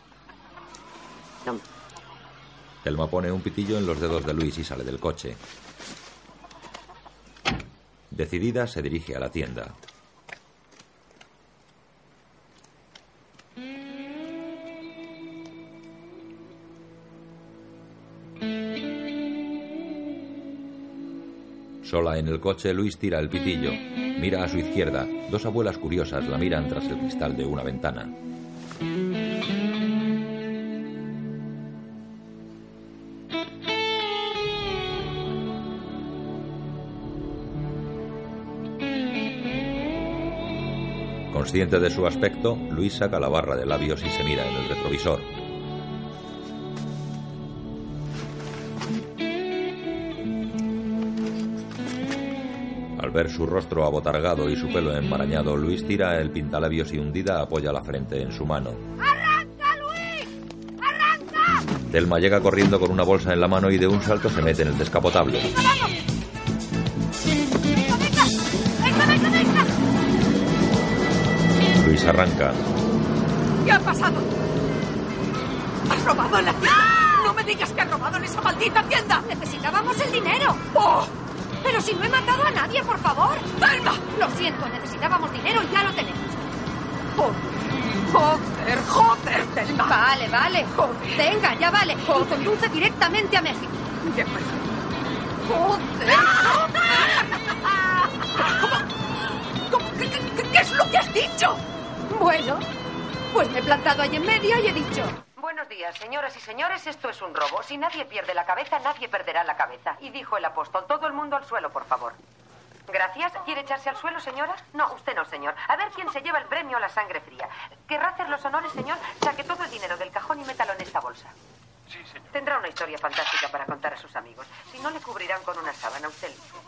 No. Telma pone un pitillo en los dedos de Luis y sale del coche. Decidida, se dirige a la tienda. Sola en el coche, Luis tira el pitillo. Mira a su izquierda. Dos abuelas curiosas la miran tras el cristal de una ventana. Consciente de su aspecto, Luis saca la barra de labios y se mira en el retrovisor. Ver su rostro abotargado y su pelo enmarañado, Luis tira el pintalabios y hundida apoya la frente en su mano. ¡Arranca, Luis! ¡Arranca! Telma llega corriendo con una bolsa en la mano y de un salto se mete en el descapotable. ¡Venga, venga, venga! Luis arranca. ¿Qué ha pasado? ¿Has robado en la tienda? No me digas que has robado en esa maldita tienda. Necesitábamos el dinero. ¡Oh! Pero si no he matado a nadie, por favor. ¡Telma! Lo siento, necesitábamos dinero y ya lo tenemos. Joder, joder, Telma. Vale, vale. Joder. Venga, ya vale. Y conduce directamente a México. ¿Qué pasa? ¡Joder! ¿Cómo? ¿Cómo? ¿Qué, qué, qué, qué es lo que has dicho? Bueno, pues me he plantado ahí en medio y he dicho... Buenos días, señoras y señores. Esto es un robo. Si nadie pierde la cabeza, nadie perderá la cabeza. Y dijo el apóstol, todo el mundo al suelo, por favor. Gracias. ¿Quiere echarse al suelo, señora? No, usted no, señor. A ver quién se lleva el premio a la sangre fría. ¿Querrá hacer los honores, señor? Saque todo el dinero del cajón y métalo en esta bolsa. Sí, señor. Tendrá una historia fantástica para contar a sus amigos. Si no, le cubrirán con una sábana. Usted elige.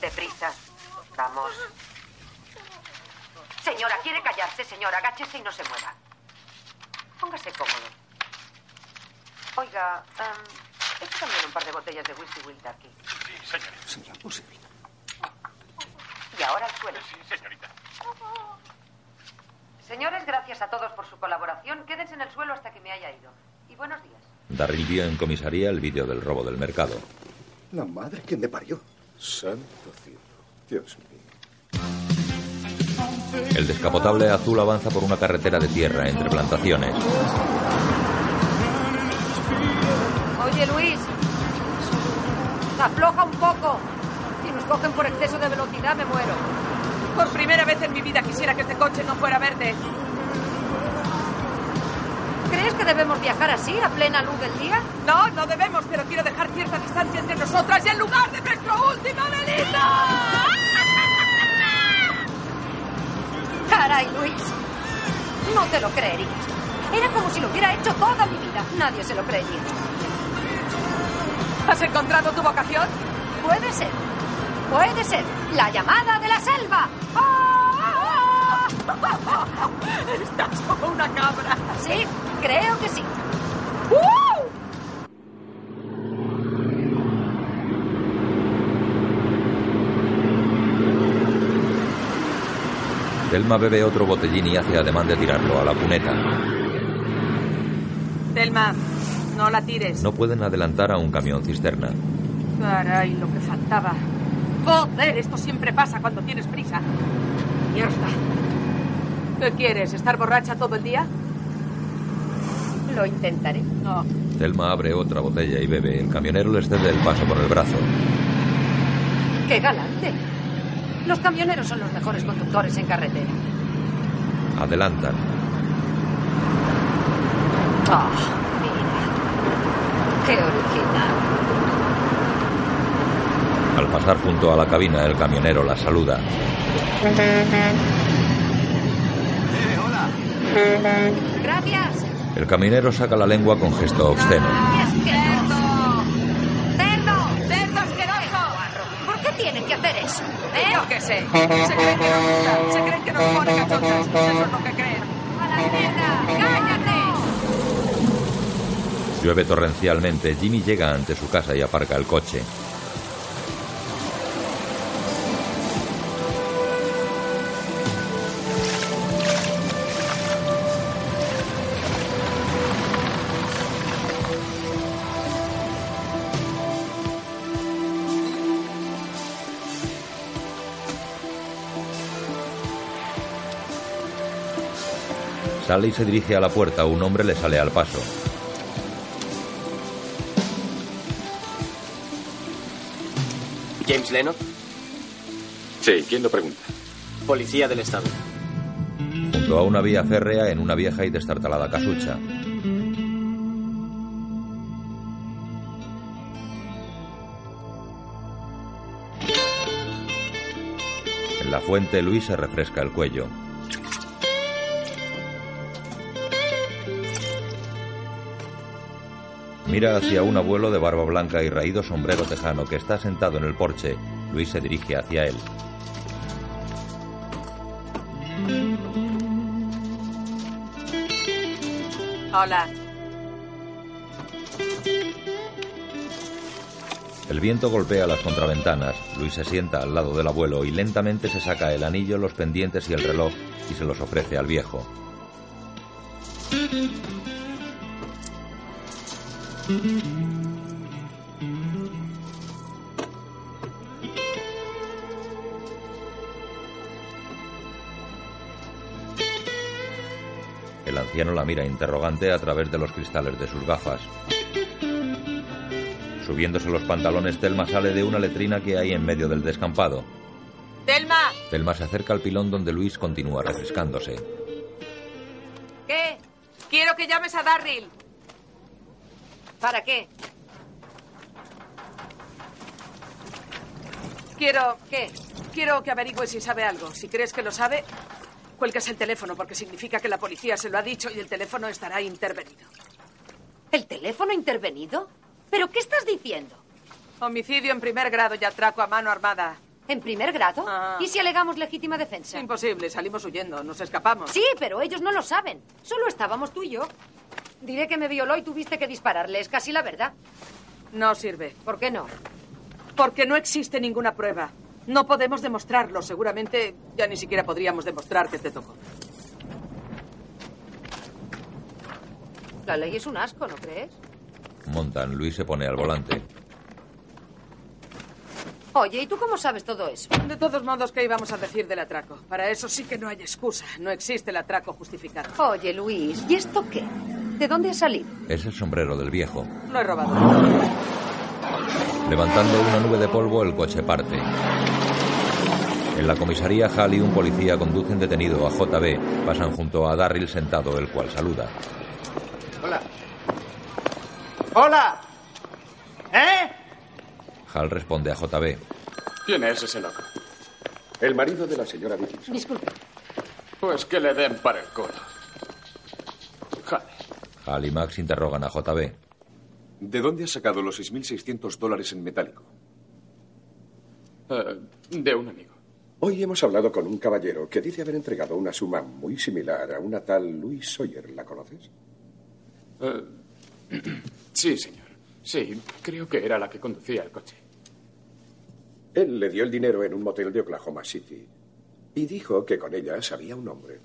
Deprisa. Vamos. Señora, ¿quiere callarse, señora? Agáchese y no se mueva. Póngase cómodo. Oiga, um, eche también un par de botellas de whisky Will Turkey. Sí, señorita. ¿Será posible? Y ahora al suelo. Sí, señorita. Señores, gracias a todos por su colaboración. Quédense en el suelo hasta que me haya ido. Y buenos días. Darryl vio en comisaría el vídeo del robo del mercado. La madre que me parió. Santo cielo. Dios mío. El descapotable azul avanza por una carretera de tierra entre plantaciones. Oye, Luis. Afloja un poco. Si nos cogen por exceso de velocidad, me muero. Por primera vez en mi vida quisiera que este coche no fuera verde. ¿Crees que debemos viajar así, a plena luz del día? No, no debemos, pero quiero dejar cierta distancia entre nosotras y el lugar de nuestro último delito. Caray, Luis. No te lo creerías. Era como si lo hubiera hecho toda mi vida. Nadie se lo creería. ¿Has encontrado tu vocación? Puede ser. Puede ser. La llamada de la selva. Estás como una cabra. Sí, creo que sí. ¡Uh! Telma bebe otro botellín y hace ademán de tirarlo a la cuneta. Telma, no la tires. No pueden adelantar a un camión cisterna. Caray, lo que faltaba. Joder, esto siempre pasa cuando tienes prisa. Mierda. ¿Qué quieres? ¿Estar borracha todo el día? Lo intentaré. No. Telma abre otra botella y bebe. El camionero le cede el paso por el brazo. ¡Qué galante! Los camioneros son los mejores conductores en carretera. Adelantan. Oh, mira. Qué original. Al pasar junto a la cabina, el camionero la saluda. Gracias. El camionero saca la lengua con gesto obsceno. ¡Cerdo! ¡Cerdo! ¡Cerdo asqueroso! ¿Por qué tienen que hacer eso? ¿Eh? Yo qué sé. Se creen que nos gusta. Se creen que nos pone cachondas. Eso es lo que creen. ¡A la mierda! ¡Cállate! Llueve torrencialmente. Jimmy llega ante su casa y aparca el coche. Sale y se dirige a la puerta. Un hombre le sale al paso. ¿James Leno? Sí, ¿quién lo pregunta? Policía del Estado. Junto a una vía férrea en una vieja y destartalada casucha. En la fuente, Luis se refresca el cuello. Mira hacia un abuelo de barba blanca y raído sombrero tejano que está sentado en el porche. Luis se dirige hacia él. Hola. El viento golpea las contraventanas. Luis se sienta al lado del abuelo y lentamente se saca el anillo, los pendientes y el reloj y se los ofrece al viejo. El anciano la mira interrogante a través de los cristales de sus gafas. Subiéndose los pantalones, Telma sale de una letrina que hay en medio del descampado. ¡Telma! Telma se acerca al pilón donde Luis continúa refrescándose. ¿Qué? Quiero que llames a Darryl. ¿Para qué? Quiero... ¿Qué? Quiero que averigües si sabe algo. Si crees que lo sabe, cuelgues el teléfono porque significa que la policía se lo ha dicho y el teléfono estará intervenido. ¿El teléfono intervenido? ¿Pero qué estás diciendo? Homicidio en primer grado y atraco a mano armada. ¿En primer grado? Ah. ¿Y si alegamos legítima defensa? Imposible, salimos huyendo, nos escapamos. Sí, pero ellos no lo saben. Solo estábamos tú y yo. Diré que me violó y tuviste que dispararle. Es casi la verdad. No sirve. ¿Por qué no? Porque no existe ninguna prueba. No podemos demostrarlo. Seguramente ya ni siquiera podríamos demostrar que te tocó. La ley es un asco, ¿no crees? Montan. Luis se pone al volante. Oye, ¿y tú cómo sabes todo eso? De todos modos, ¿qué íbamos a decir del atraco? Para eso sí que no hay excusa. No existe el atraco justificado. Oye, Luis, ¿y esto qué? ¿De dónde ha salido? Es el sombrero del viejo. Lo he robado. Levantando una nube de polvo, el coche parte. En la comisaría, Hal y un policía conducen detenido a JB. Pasan junto a Darryl sentado, el cual saluda. Hola. ¡Hola! Hal responde a JB. ¿Quién es ese loco? El marido de la señora Dickinson. Disculpe. Pues que le den para el culo. Joder. Hal y Max interrogan a JB. ¿De dónde has sacado los 6.600 dólares en metálico? Eh, de un amigo. Hoy hemos hablado con un caballero que dice haber entregado una suma muy similar a una tal Louise Sawyer. ¿La conoces? Eh, sí, señor. Sí, creo que era la que conducía el coche. Él le dio el dinero en un motel de Oklahoma City y dijo que con ella sabía un hombre.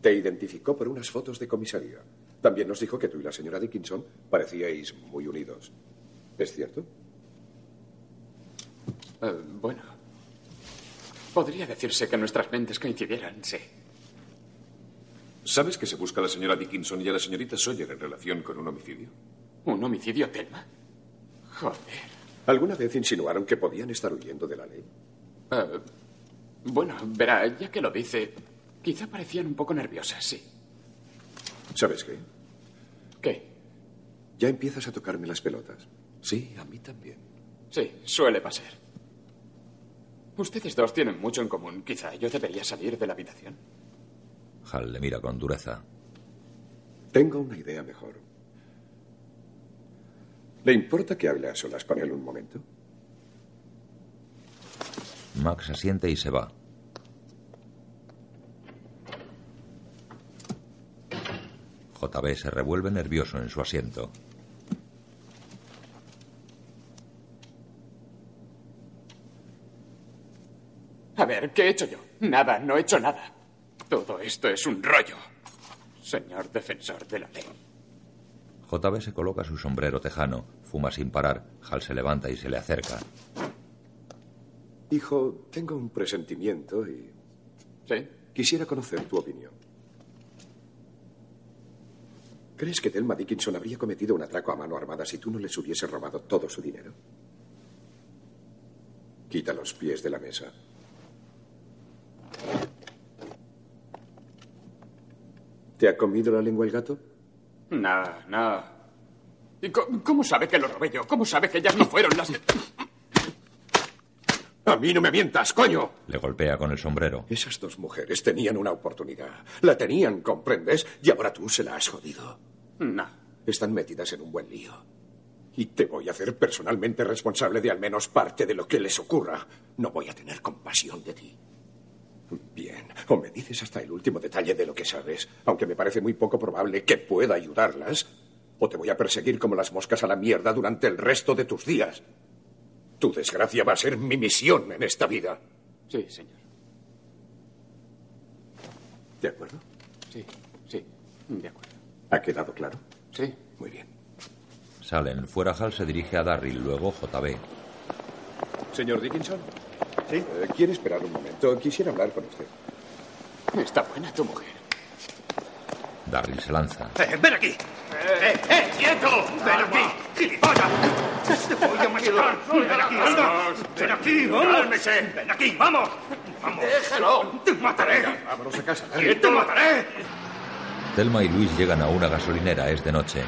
Te identificó por unas fotos de comisaría. También nos dijo que tú y la señora Dickinson parecíais muy unidos. ¿Es cierto? Eh, bueno. Podría decirse que nuestras mentes coincidieran, sí. ¿Sabes que se busca a la señora Dickinson y a la señorita Sawyer en relación con un homicidio? ¿Un homicidio, Telma? Joder. ¿Alguna vez insinuaron que podían estar huyendo de la ley? Eh, bueno, verá, ya que lo dice, quizá parecían un poco nerviosas, sí. ¿Sabes qué? ¿Qué? Ya empiezas a tocarme las pelotas. Sí, a mí también. Sí, suele pasar. Ustedes dos tienen mucho en común. Quizá yo debería salir de la habitación. Hal le mira con dureza. Tengo una idea mejor. ¿Le importa que hable a solas con él un momento? Max asiente y se va. JB se revuelve nervioso en su asiento. A ver, ¿qué he hecho yo? Nada, no he hecho nada. Todo esto es un rollo. Señor defensor de la ley. JB se coloca su sombrero tejano, fuma sin parar. Hal se levanta y se le acerca. Hijo, tengo un presentimiento y... ¿Sí? Quisiera conocer tu opinión. ¿Crees que Thelma Dickinson habría cometido un atraco a mano armada si tú no les hubieses robado todo su dinero? Quita los pies de la mesa. ¿Te ha comido la lengua el gato? No, no. ¿Y cómo sabe que lo robé yo? ¿Cómo sabe que ellas no fueron las que... A mí no me mientas, coño. Le golpea con el sombrero. Esas dos mujeres tenían una oportunidad. La tenían, ¿comprendes? Y ahora tú se la has jodido. No. Están metidas en un buen lío. Y te voy a hacer personalmente responsable de al menos parte de lo que les ocurra. No voy a tener compasión de ti. Bien, o me dices hasta el último detalle de lo que sabes, aunque me parece muy poco probable que pueda ayudarlas, o te voy a perseguir como las moscas a la mierda durante el resto de tus días. Tu desgracia va a ser mi misión en esta vida. Sí, señor. ¿De acuerdo? Sí, sí. De acuerdo. ¿Ha quedado claro? Sí. Muy bien. Salen. Fuera Hal se dirige a Darryl, luego JB. Señor Dickinson. Sí. ¿Quiere esperar un momento? Quisiera hablar con usted. Está buena tu mujer. Darryl se lanza. Eh, ven aquí. ¡Eh, eh, quieto! ¡Ven aquí, gilipollas! ¡Te voy a matar! ¡Ven aquí, anda! ¡Ven aquí, vamos! ¡Cálmese! ¡Ven aquí, vamos! ¡Vamos! ¡Déjalo! ¡Te mataré! Vámonos a casa. ¡Te mataré! Thelma y Luis llegan a una gasolinera. Es de noche.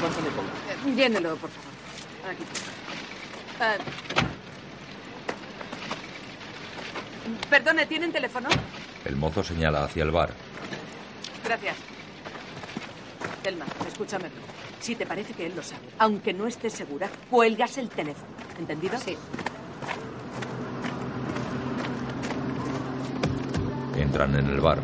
¿Cuánto le pongo? Llénelo, por favor. Aquí. Ah. Perdone, ¿tienen teléfono? El mozo señala hacia el bar. Gracias. Telma, escúchame. Si te parece que él lo sabe, aunque no estés segura, cuelgas el teléfono. ¿Entendido? Sí. Entran en el bar.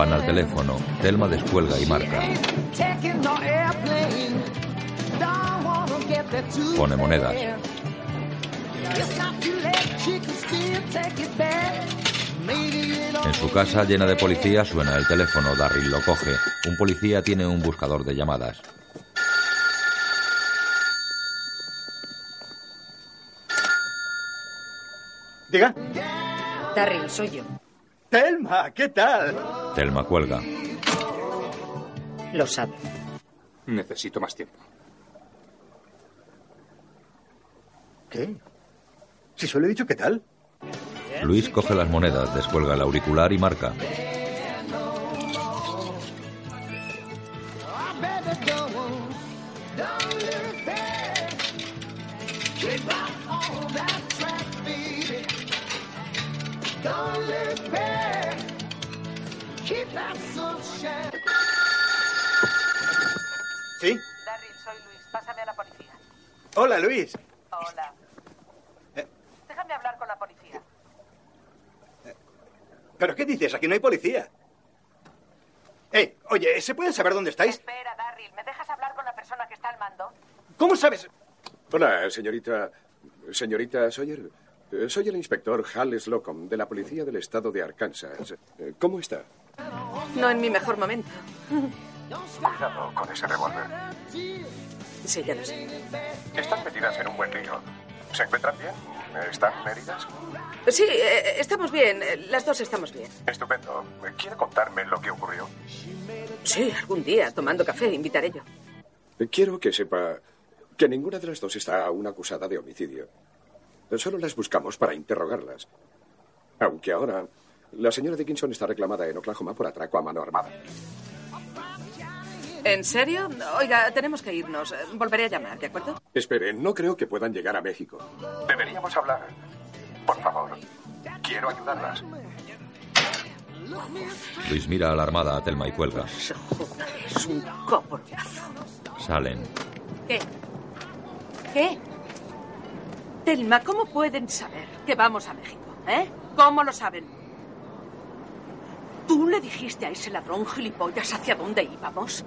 Van al teléfono. Thelma descuelga y marca. Pone monedas. En su casa llena de policía suena el teléfono. Darryl lo coge. Un policía tiene un buscador de llamadas. Diga. Darryl, soy yo. Telma, ¿qué tal? Thelma cuelga. Lo sabe. Necesito más tiempo. ¿Qué? Si solo he dicho qué tal. Luis coge las monedas, descuelga el auricular y marca. ¿Sí? Darryl, soy Luis. Pásame a la policía. Hola, Luis. Hola. Eh. Déjame hablar con la policía. ¿Pero qué dices? Aquí no hay policía. Eh, oye, ¿se puede saber dónde estáis? Espera, Darryl. ¿Me dejas hablar con la persona que está al mando? ¿Cómo sabes? Hola, señorita. Señorita Sawyer. Eh, Soy el inspector Hal Slocum, de la Policía del Estado de Arkansas. Eh, ¿Cómo está? No en mi mejor momento. Cuidado con ese revólver. Sí, ya lo sé. Están metidas en un buen lío. ¿Se encuentran bien? ¿Están heridas? Sí, eh, estamos bien. Las dos estamos bien. Estupendo. ¿Quiere contarme lo que ocurrió? Sí, algún día, tomando café, invitaré yo. Quiero que sepa que ninguna de las dos está aún acusada de homicidio. Solo las buscamos para interrogarlas. Aunque ahora la señora Dickinson está reclamada en Oklahoma por atraco a mano armada. ¿En serio? Oiga, tenemos que irnos. Volveré a llamar, ¿de acuerdo? Espere, no creo que puedan llegar a México. Deberíamos hablar. Por favor. Quiero ayudarlas. Luis mira alarmada a Telma y cuelga. Es un. Salen. ¿Qué? ¿Qué? Telma, ¿cómo pueden saber que vamos a México? ¿Eh? ¿Cómo lo saben? ¿Tú le dijiste a ese ladrón gilipollas hacia dónde íbamos?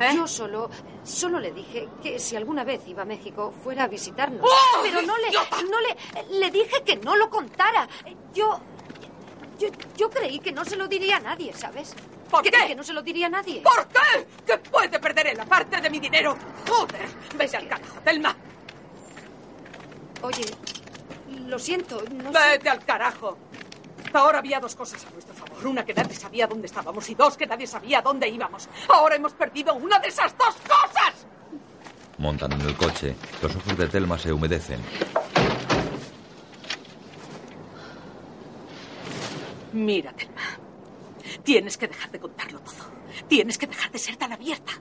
¿Eh? Yo solo, solo le dije que si alguna vez iba a México fuera a visitarnos. ¡Oh, Pero no le, no le, le dije que no lo contara. Yo, yo, yo creí que no se lo diría a nadie, ¿sabes? ¿Por Creí qué? que no se lo diría a nadie. ¿Por qué? ¿Que puede perder él aparte de mi dinero? ¡Joder! ¡Vete al carajo, Telma! Oye, lo siento, no ¡Vete al carajo! Ahora había dos cosas a nuestro favor. Una que nadie sabía dónde estábamos y dos que nadie sabía dónde íbamos. Ahora hemos perdido una de esas dos cosas. Montan en el coche. Los ojos de Telma se humedecen. Mira, Telma. Tienes que dejar de contarlo todo. Tienes que dejar de ser tan abierta.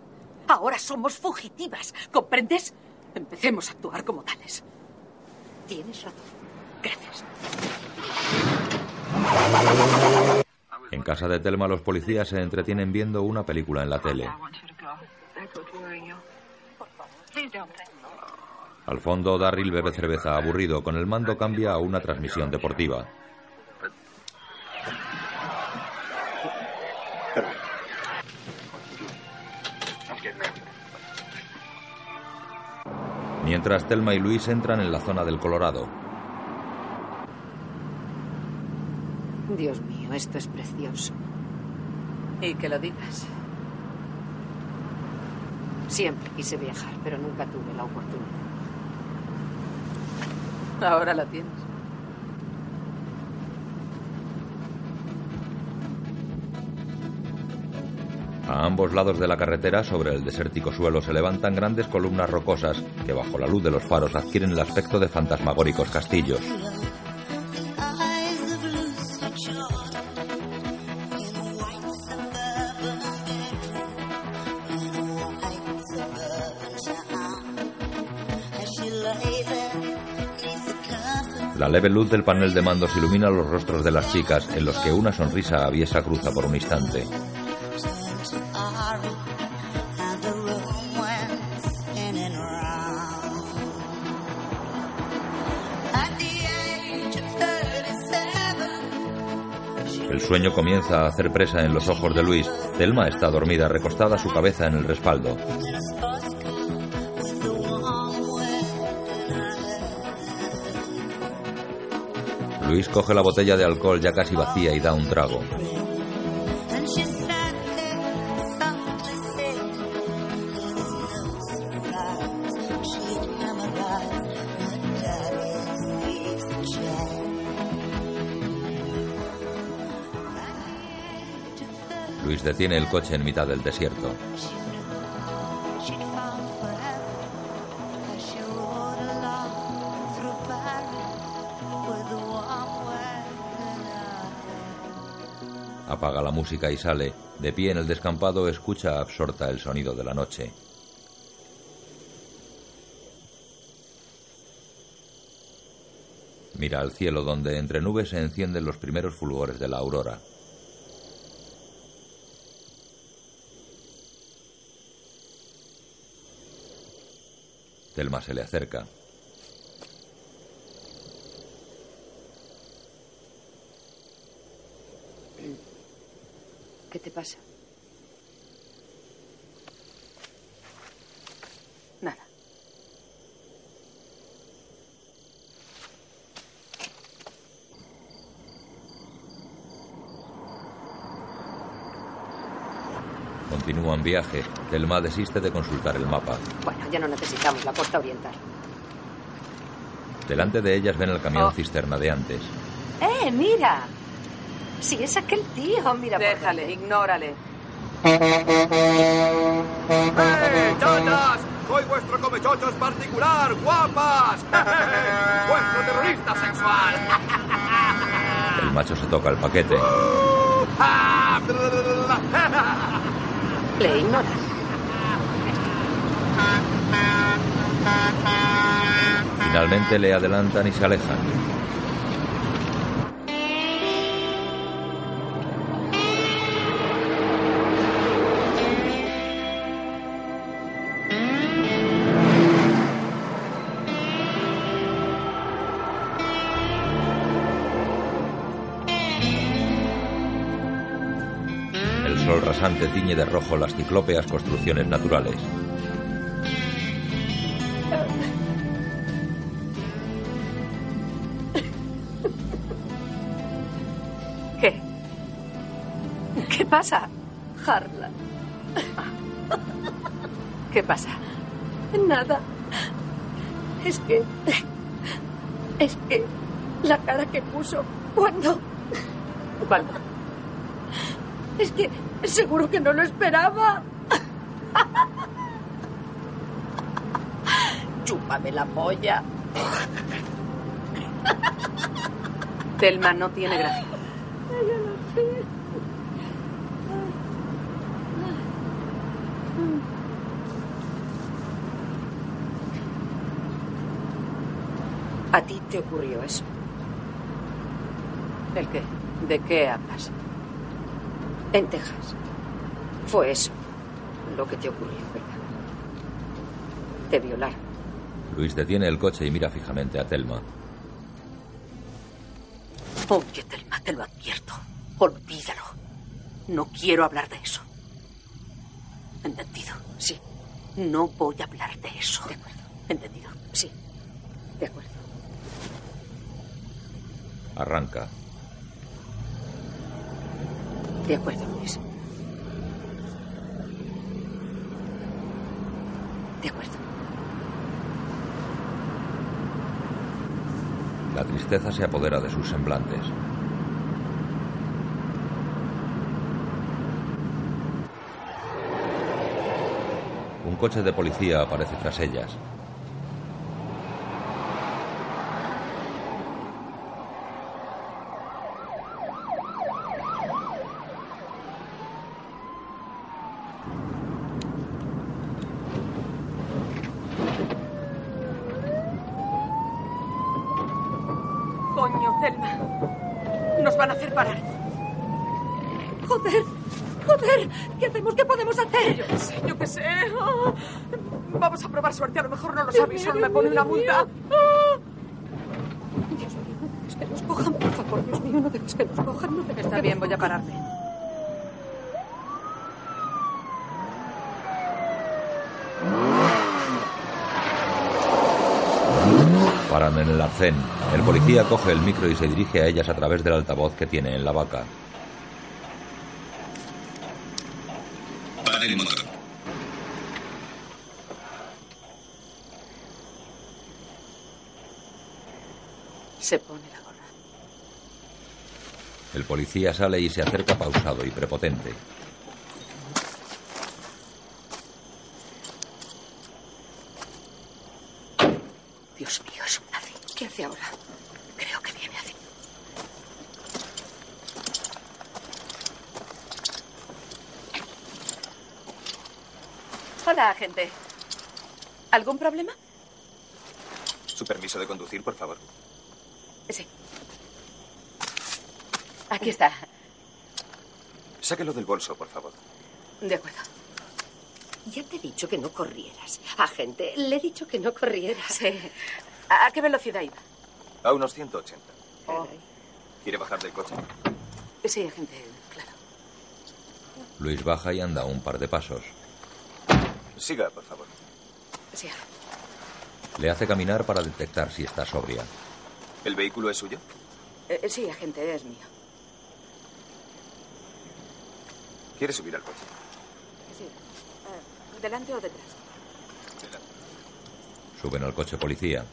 Ahora somos fugitivas. ¿Comprendes? Empecemos a actuar como tales. Tienes razón. Gracias. En casa de Telma los policías se entretienen viendo una película en la tele. Al fondo, Darryl bebe cerveza aburrido. Con el mando cambia a una transmisión deportiva. Mientras Telma y Luis entran en la zona del Colorado. Dios mío, esto es precioso. Y que lo digas. Siempre quise viajar, pero nunca tuve la oportunidad. Ahora la tienes. A ambos lados de la carretera, sobre el desértico suelo, se levantan grandes columnas rocosas que, bajo la luz de los faros, adquieren el aspecto de fantasmagóricos castillos. La leve luz del panel de mandos ilumina los rostros de las chicas, en los que una sonrisa aviesa cruza por un instante. Sueño comienza a hacer presa en los ojos de Luis. Telma está dormida, recostada su cabeza en el respaldo. Luis coge la botella de alcohol ya casi vacía y da un trago. Detiene el coche en mitad del desierto. Apaga la música y sale. De pie en el descampado escucha absorta el sonido de la noche. Mira al cielo donde entre nubes se encienden los primeros fulgores de la aurora. Telma se le acerca. ¿Qué te pasa? Continúan viaje. Telma desiste de consultar el mapa. Bueno, ya no necesitamos la costa oriental. Delante de ellas ven el camión Oh. cisterna de antes. ¡Eh, mira! Si es aquel tío, mira. por Déjale, ignórale. ¡Eh, chochas! ¡Soy vuestro comechochos particular, guapas! ¡Vuestro terrorista sexual! El macho se toca el paquete. Le. Finalmente le adelantan y se alejan. Rasante tiñe de rojo las ciclópeas construcciones naturales. ¿Qué? ¿Qué pasa? Harlan. ¿Qué pasa? Nada. Es que. Es que. La cara que puso cuando. ¿Cuándo? Es que seguro que no lo esperaba. Chúpame la polla. Telma no tiene gracia. ¿A ti te ocurrió eso? ¿El qué? ¿De qué hablas? En Texas. Fue eso lo que te ocurrió, ¿verdad? Te violaron. Luis detiene el coche y mira fijamente a Telma. Oye, Telma, te lo advierto. Olvídalo. No quiero hablar de eso. ¿Entendido? Sí. No voy a hablar de eso. De acuerdo. ¿Entendido? Sí. De acuerdo. Arranca. De acuerdo, Luis. De acuerdo. La tristeza se apodera de sus semblantes. Un coche de policía aparece tras ellas. Coño, Telma. Nos van a hacer parar. Joder, joder. ¿Qué hacemos? ¿Qué podemos hacer? Yo qué sé, yo qué sé. Ah, Vamos a probar suerte. A lo mejor no los Dios una multa. mío. Ah. Dios mío, no dejes que nos cojan, por favor. Dios mío, no dejes que nos cojan. No dejes Está que bien, nos voy a pararme. Paran en el arcén. El policía coge el micro y se dirige a ellas a través del altavoz que tiene en la vaca. Pare el motor. Se pone la gorra. El policía sale y se acerca pausado y prepotente. Dios mío, es un nazi. ¿Qué hace ahora? Creo que viene así. Hola, agente. ¿Algún problema? Su permiso de conducir, por favor. Sí. Aquí está. Sáquelo del bolso, por favor. De acuerdo. Ya te he dicho que no corrieras. Agente, le he dicho que no corrieras. Sí. ¿A qué velocidad iba? A unos 180. Oh. ¿Quiere bajar del coche? Sí, agente, claro. Luis baja y anda un par de pasos. Siga, por favor. Sí. Le hace caminar para detectar si está sobria. ¿El vehículo es suyo? Eh, eh, sí, agente, es mío. ¿Quiere subir al coche? Sí. Eh, ¿Delante o detrás? Delante. Suben al coche policía.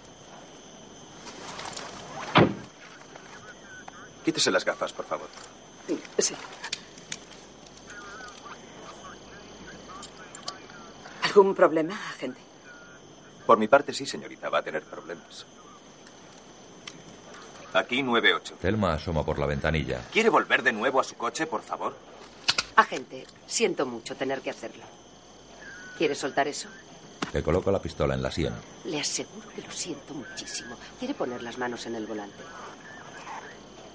Quítese las gafas, por favor. Sí. ¿Algún problema, agente? Por mi parte, sí, señorita. Va a tener problemas. Aquí 98. Telma asoma por la ventanilla. ¿Quiere volver de nuevo a su coche, por favor? Agente, siento mucho tener que hacerlo. ¿Quiere soltar eso? Le coloca la pistola en la sien. Le aseguro que lo siento muchísimo. ¿Quiere poner las manos en el volante?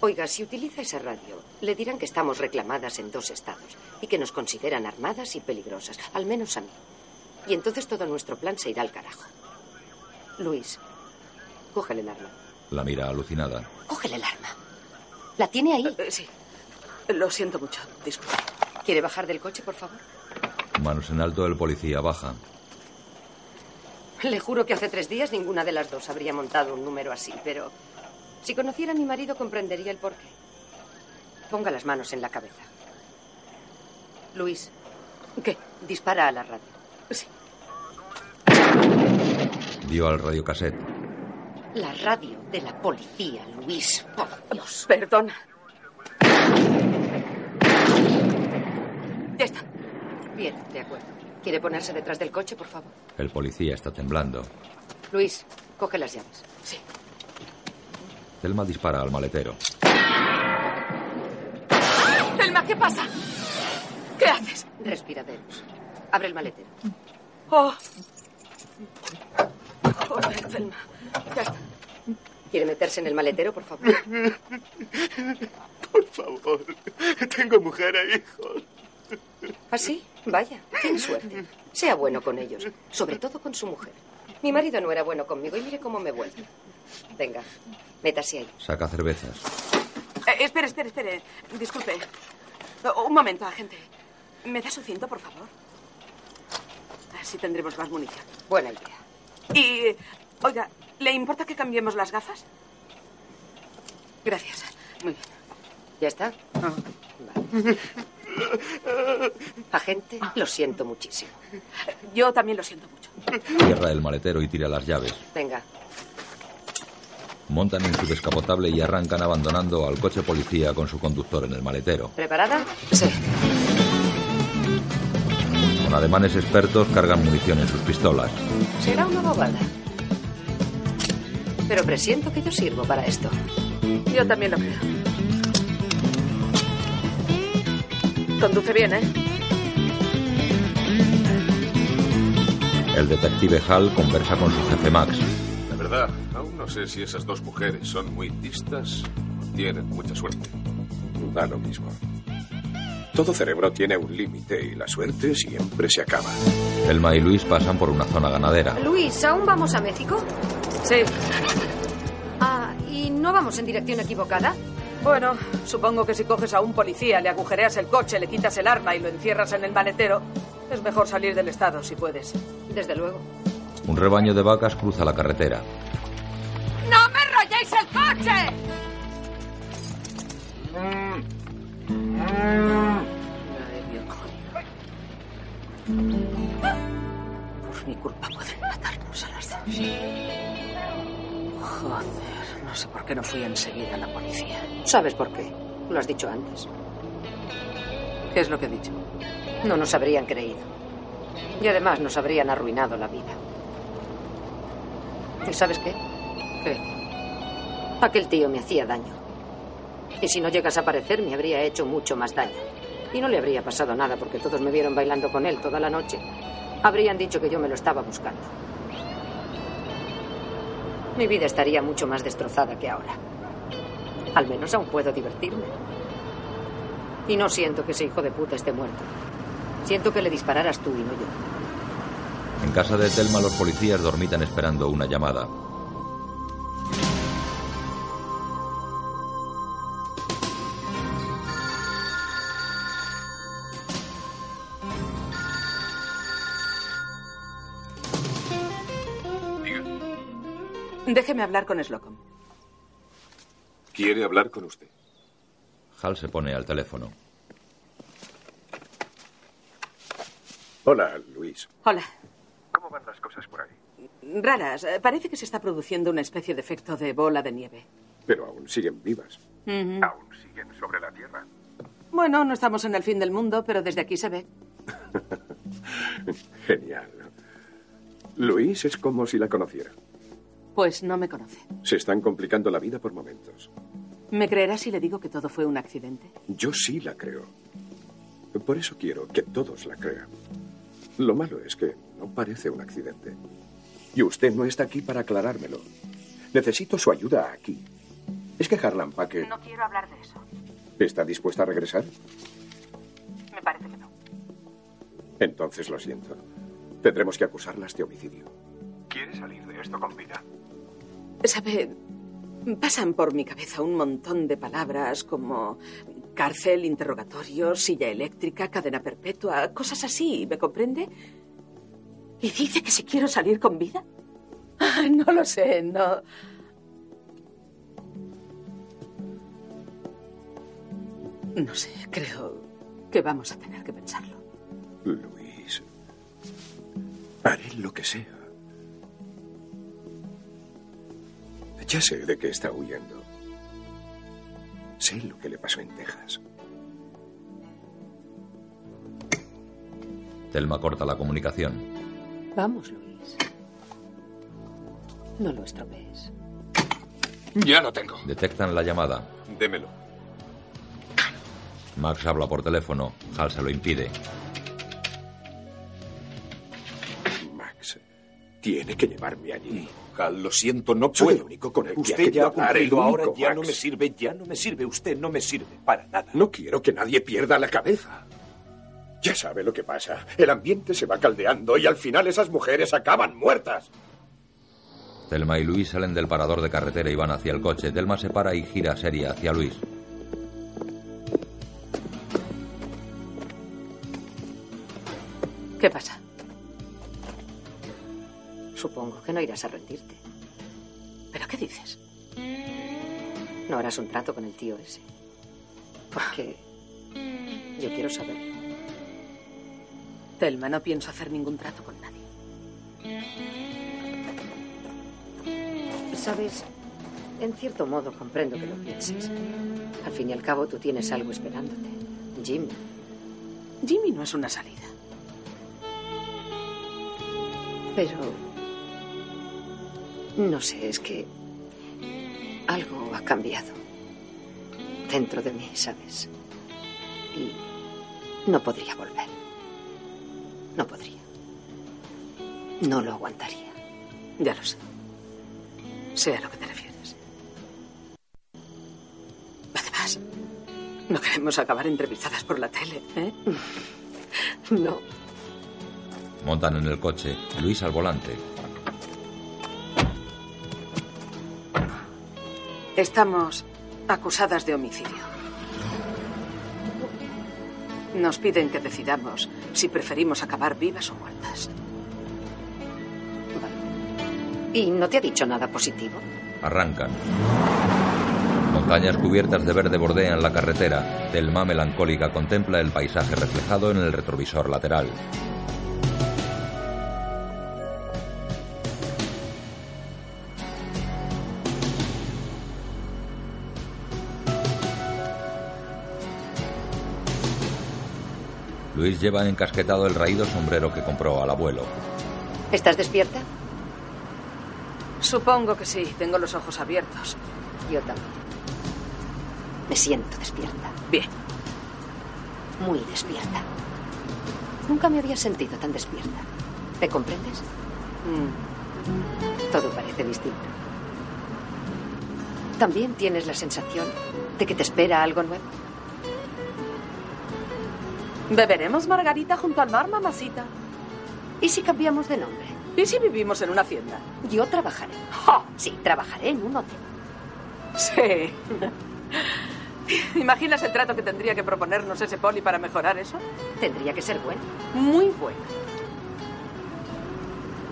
Oiga, si utiliza esa radio, le dirán que estamos reclamadas en dos estados y que nos consideran armadas y peligrosas, al menos a mí. Y entonces todo nuestro plan se irá al carajo. Luis, cógele el arma. La mira alucinada. Cógele el arma. ¿La tiene ahí? Eh, sí. Lo siento mucho. Disculpe. ¿Quiere bajar del coche, por favor? Manos en alto, el policía baja. Le juro que hace tres días ninguna de las dos habría montado un número así, pero si conociera a mi marido comprendería el porqué. Ponga las manos en la cabeza. Luis. ¿Qué? Dispara a la radio. Sí. Dio al radiocassette. La radio de la policía, Luis. Por Dios. Perdona. Ya está. Bien, de acuerdo. ¿Quiere ponerse detrás del coche, por favor? El policía está temblando. Luis, coge las llaves. Sí. Telma dispara al maletero. Telma, ¿qué pasa? ¿Qué haces? Respiraderos. Abre el maletero. Oh. Joder, Telma. Ya está. ¿Quiere meterse en el maletero, por favor? Por favor. Tengo mujer e hijos. ¿Ah, sí? Vaya, tiene suerte. Sea bueno con ellos, sobre todo con su mujer. Mi marido no era bueno conmigo y mire cómo me vuelve. Venga, métase ahí. Saca cervezas. Eh, espere, espere, espere. Disculpe. Oh, Un momento, agente. ¿Me da su cinto, por favor? Así tendremos más munición. Buena idea. Y, oiga, ¿le importa que cambiemos las gafas? Gracias. Muy bien. ¿Ya está? Vale. Agente, lo siento muchísimo. Yo también lo siento mucho. Cierra el maletero y tira las llaves. Venga, Montan en su descapotable y arrancan abandonando al coche policía con su conductor en el maletero. ¿preparada? Sí. Con ademanes expertos cargan munición en sus pistolas. Será una bobada. Pero presiento que yo sirvo para esto. Yo también lo creo. Conduce bien, ¿eh? El detective Hall conversa con su jefe Max. La verdad, aún no sé si esas dos mujeres son muy listas o tienen mucha suerte. Da lo mismo. Todo cerebro tiene un límite y la suerte siempre se acaba. Elma y Luis pasan por una zona ganadera. Luis, ¿aún vamos a México? Sí. Ah, ¿y no vamos en dirección equivocada? Bueno, supongo que si coges a un policía, le agujereas el coche, le quitas el arma y lo encierras en el maletero, es mejor salir del estado si puedes. Desde luego. Un rebaño de vacas cruza la carretera. ¡No me rayéis el coche! Por mi culpa pueden matarnos a las dos. Joder, no sé por qué no fui enseguida a la policía. ¿Sabes por qué? Lo has dicho antes. ¿Qué es lo que he dicho? No nos habrían creído. Y además nos habrían arruinado la vida. ¿Y sabes qué? ¿Qué? Aquel tío me hacía daño. Y si no llegas a aparecer, me habría hecho mucho más daño. Y no le habría pasado nada porque todos me vieron bailando con él toda la noche. Habrían dicho que yo me lo estaba buscando. Mi vida estaría mucho más destrozada que ahora. Al menos aún puedo divertirme. Y no siento que ese hijo de puta esté muerto. Siento que le dispararas tú y no yo. En casa de Telma los policías dormitan esperando una llamada. Déjeme hablar con Slocum. ¿Quiere hablar con usted? Hal se pone al teléfono. Hola, Luis. Hola. ¿Cómo van las cosas por ahí? Raras. Eh, Parece que se está produciendo una especie de efecto de bola de nieve. pero aún siguen vivas. Aún siguen sobre la Tierra. Bueno, no estamos en el fin del mundo, pero desde aquí se ve. Genial. Luis es como si la conociera. Pues no me conoce. Se están complicando la vida por momentos. ¿Me creerá si le digo que todo fue un accidente? Yo sí la creo. Por eso quiero que todos la crean. Lo malo es que no parece un accidente. Y usted no está aquí para aclarármelo. Necesito su ayuda aquí. Es que Harlan Paque... No quiero hablar de eso. ¿Está dispuesta a regresar? Me parece que no. Entonces lo siento. Tendremos que acusarlas de homicidio. ¿Quiere salir de esto con vida? Sabe, pasan por mi cabeza un montón de palabras como cárcel, interrogatorio, silla eléctrica, cadena perpetua, cosas así, ¿me comprende? ¿Y dice que si quiero salir con vida? Ah, No lo sé, no. No sé, creo que vamos a tener que pensarlo. Luis, haré lo que sea. Ya sé de qué está huyendo. Sé lo que le pasó en Texas. Telma corta la comunicación. Vamos, Luis. No lo estropees. Ya lo tengo. Detectan la llamada. Démelo. Max habla por teléfono. Hal se lo impide. Max, tiene que llevarme allí. Lo siento, no Soy el puedo. único con el que Usted ya ha el cumplido ahora, único, ya Max. no me sirve, ya no me sirve. Usted no me sirve para nada. No quiero que nadie pierda la cabeza. Ya sabe lo que pasa. El ambiente se va caldeando y al final esas mujeres acaban muertas. Telma y Luis salen del parador de carretera y van hacia el coche. Telma se para y gira seria hacia Luis. ¿Qué pasa? Supongo que no irás a rendirte. ¿Pero qué dices? No harás un trato con el tío ese. Porque yo quiero saberlo. Telma, no pienso hacer ningún trato con nadie. Sabes, en cierto modo comprendo que lo pienses. Al fin y al cabo, tú tienes algo esperándote. Jimmy. Jimmy no es una salida. Pero... No sé, es que... Algo ha cambiado. Dentro de mí, ¿sabes? Y no podría volver. No podría. No lo aguantaría. Ya lo sé. Sé a lo que te refieres. Además, no queremos acabar entrevistadas por la tele, ¿eh? No. Montan en el coche. Luis al volante. Estamos acusadas de homicidio. Nos piden que decidamos si preferimos acabar vivas o muertas. ¿Y no te ha dicho nada positivo? Arrancan. Montañas cubiertas de verde bordean la carretera. Telma, melancólica, contempla el paisaje reflejado en el retrovisor lateral. Luis lleva encasquetado el raído sombrero que compró al abuelo. ¿Estás despierta? Supongo que sí. Tengo los ojos abiertos. Yo también. Me siento despierta. Bien. Muy despierta. Nunca me había sentido tan despierta. ¿Me comprendes? Mm. Todo parece distinto. ¿También tienes la sensación de que te espera algo nuevo? ¿Beberemos margarita junto al mar, mamacita? ¿Y si cambiamos de nombre? ¿Y si vivimos en una hacienda? Yo trabajaré. Sí, trabajaré en un hotel. Sí. ¿Imaginas el trato que tendría que proponernos ese poli para mejorar eso? Tendría que ser bueno. Muy bueno.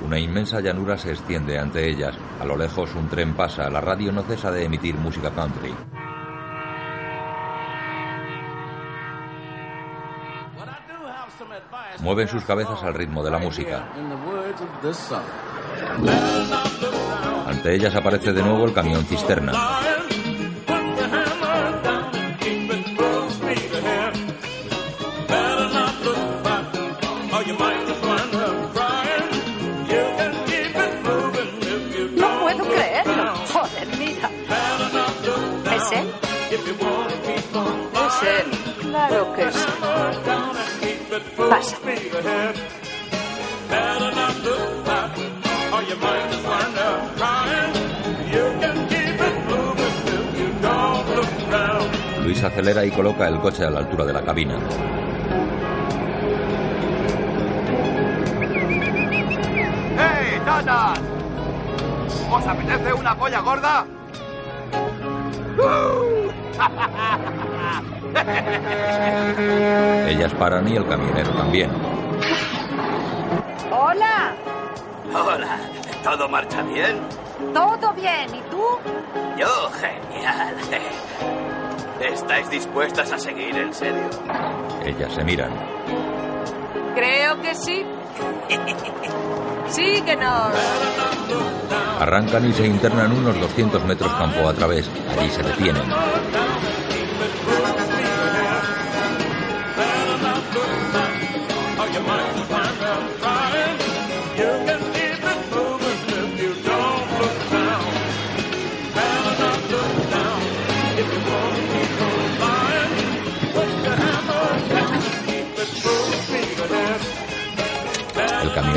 Una inmensa llanura se extiende ante ellas. A lo lejos un tren pasa. La radio no cesa de emitir música country. mueven sus cabezas al ritmo de la música. Ante ellas aparece de nuevo el camión cisterna. No puedo creerlo. Joder, mira. ¿Es él? Claro que sí. Pasa. Luis acelera y coloca el coche a la altura de la cabina. ¡Hey, tatas! ¿Os apetece una polla gorda? Ellas paran y el camionero también. Hola, Hola, ¿todo marcha bien? todo bien. ¿Y tú? Yo, genial. ¿Estáis dispuestas a seguir en serio? Ellas se miran. Creo que sí. Síguenos. Arrancan y se internan unos 200 metros campo a través. Allí se detienen.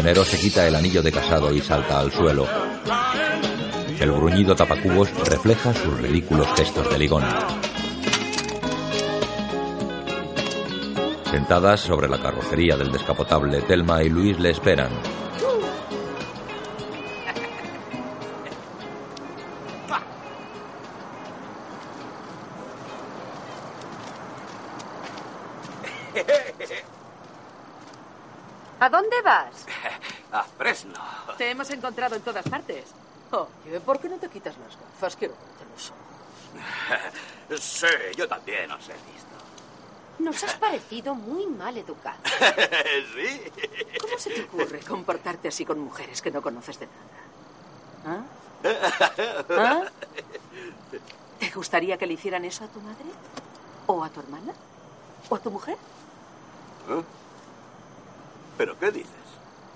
Camionero se quita el anillo de casado y salta al suelo. El bruñido tapacubos refleja sus ridículos gestos de ligón. Sentadas sobre la carrocería del descapotable, Telma y Luis le esperan. Encontrado en todas partes. Oye, ¿por qué no te quitas las gafas? Quiero verte los ojos. Sí, yo también os he visto. Nos has parecido muy mal educado. ¿Sí? ¿Cómo se te ocurre comportarte así con mujeres que no conoces de nada? ¿Ah? ¿Ah? ¿Te gustaría que le hicieran eso a tu madre? ¿O a tu hermana? ¿O a tu mujer? ¿Eh? ¿Pero qué dices?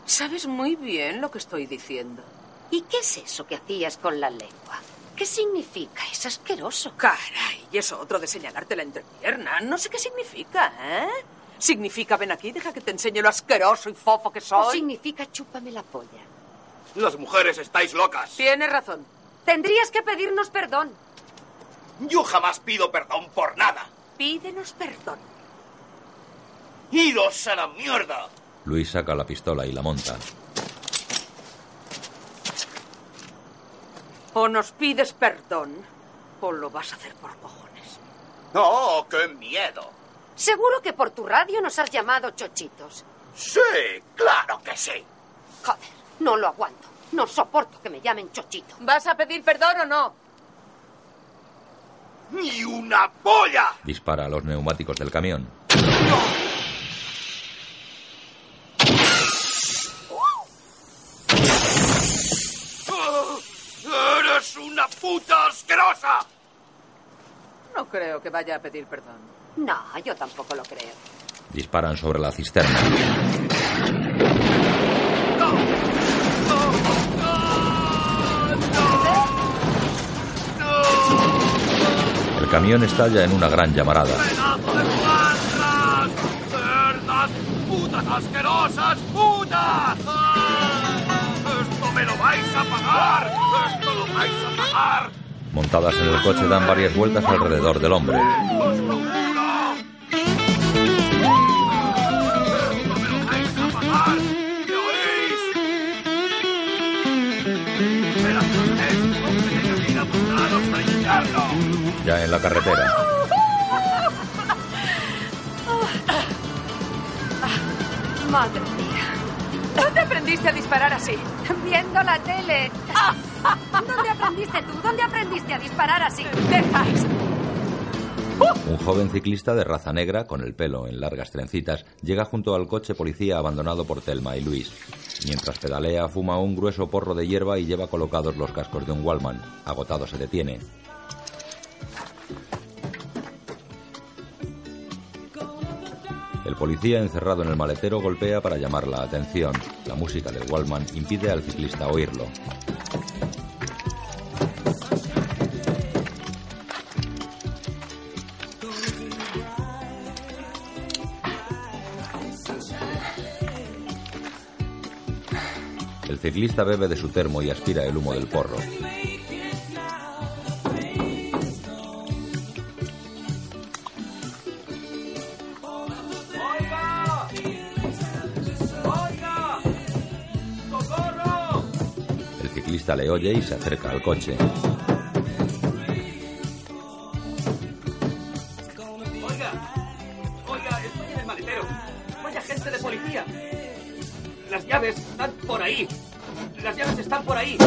Sabes muy bien lo que estoy diciendo. ¿Y qué es eso que hacías con la lengua? ¿Qué significa? Es asqueroso. Caray, y eso otro de señalarte la entrepierna. No sé qué significa, ¿eh? Significa, ven aquí, deja que te enseñe lo asqueroso y fofo que ¿O soy. significa chúpame la polla? Las mujeres estáis locas. Tienes razón. Tendrías que pedirnos perdón. Yo jamás pido perdón por nada. Pídenos perdón. ¡Iros a la mierda! Luis saca la pistola y la monta. O nos pides perdón, o lo vas a hacer por cojones. ¡Oh, qué miedo! Seguro que por tu radio nos has llamado chochitos. Sí, claro que sí. Joder, no lo aguanto. No soporto que me llamen chochito. ¿Vas a pedir perdón o no? ¡Ni una polla! Dispara a los neumáticos del camión. ¡Oh! ¡Eres una puta asquerosa! No creo que vaya a pedir perdón. No, yo tampoco lo creo. Disparan sobre la cisterna. El camión estalla en una gran llamarada. ¡Pedazo de cuadras! ¡Cerdas! ¡Putas asquerosas! ¡Putas! ¡Ah! ¡Esto me lo vais a pagar! ¡Esto lo vais a pagar! Montadas en el coche dan varias vueltas alrededor del hombre. Ya en la carretera. Madre mía. ¿Dónde aprendiste a disparar así? Viendo la tele. ¿Dónde aprendiste tú? ¿Dónde aprendiste a disparar así? ¡Dejas! Un joven ciclista de raza negra, con el pelo en largas trencitas, llega junto al coche policía abandonado por Telma y Luis. Mientras pedalea, fuma un grueso porro de hierba y lleva colocados los cascos de un Wallman. Agotado se detiene. El policía encerrado en el maletero golpea para llamar la atención. La música del Wallman impide al ciclista oírlo. El ciclista bebe de su termo y aspira el humo del porro. Le oye y se acerca al coche. Oiga, oiga, estoy en el maletero. Vaya gente de policía. Las llaves están por ahí. Las llaves están por ahí.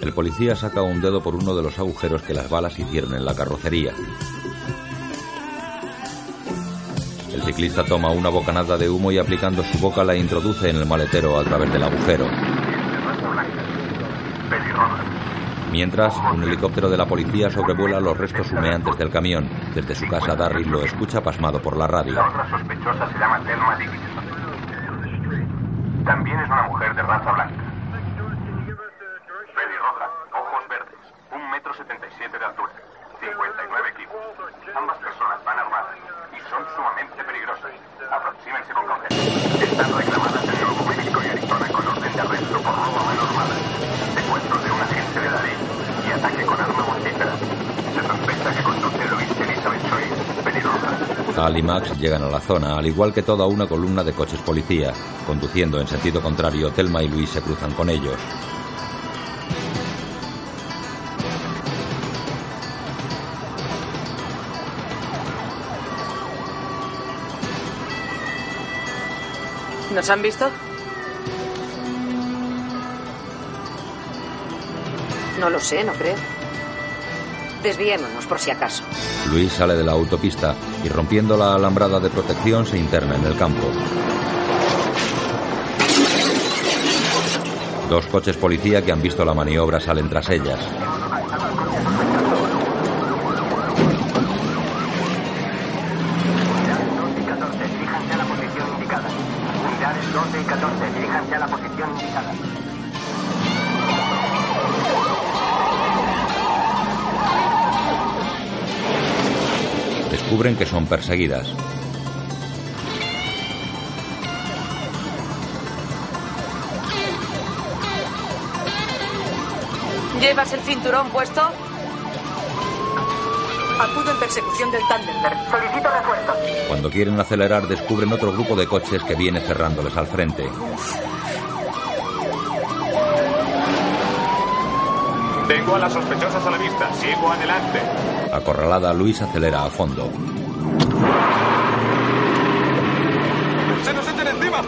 El policía saca un dedo por uno de los agujeros que las balas hicieron en la carrocería. El ciclista toma una bocanada de humo y aplicando su boca la introduce en el maletero a través del agujero. Mientras, un helicóptero de la policía sobrevuela los restos humeantes del camión. Desde su casa, Darry lo escucha pasmado por la radio. La otra sospechosa se llama Thelma Dickinson. También es una mujer de raza blanca. Pelirroja, ojos verdes, un metro setenta y siete de altura, 59 kilos. Ambas personas van armadas y son sumamente peligrosas. Aproxímense con cautela. Y Max llegan a la zona, al igual que toda una columna de coches policía. Conduciendo en sentido contrario, Telma y Luis se cruzan con ellos. ¿Nos han visto? No lo sé, no creo. Desviémonos por si acaso. Luis sale de la autopista y rompiendo la alambrada de protección se interna en el campo. Dos coches policía que han visto la maniobra salen tras ellas. Diríjanse a la posición indicada. Unidades 12 y 14, diríjanse a la posición indicada. Descubren que son perseguidas. ¿Llevas el cinturón puesto? Acudo en persecución del Thunderbird. Solicito refuerzo. Cuando quieren acelerar descubren otro grupo de coches que viene cerrándoles al frente. Tengo a las sospechosas a la vista. Sigo adelante. Acorralada, Luis acelera a fondo. ¡Se nos echan encima!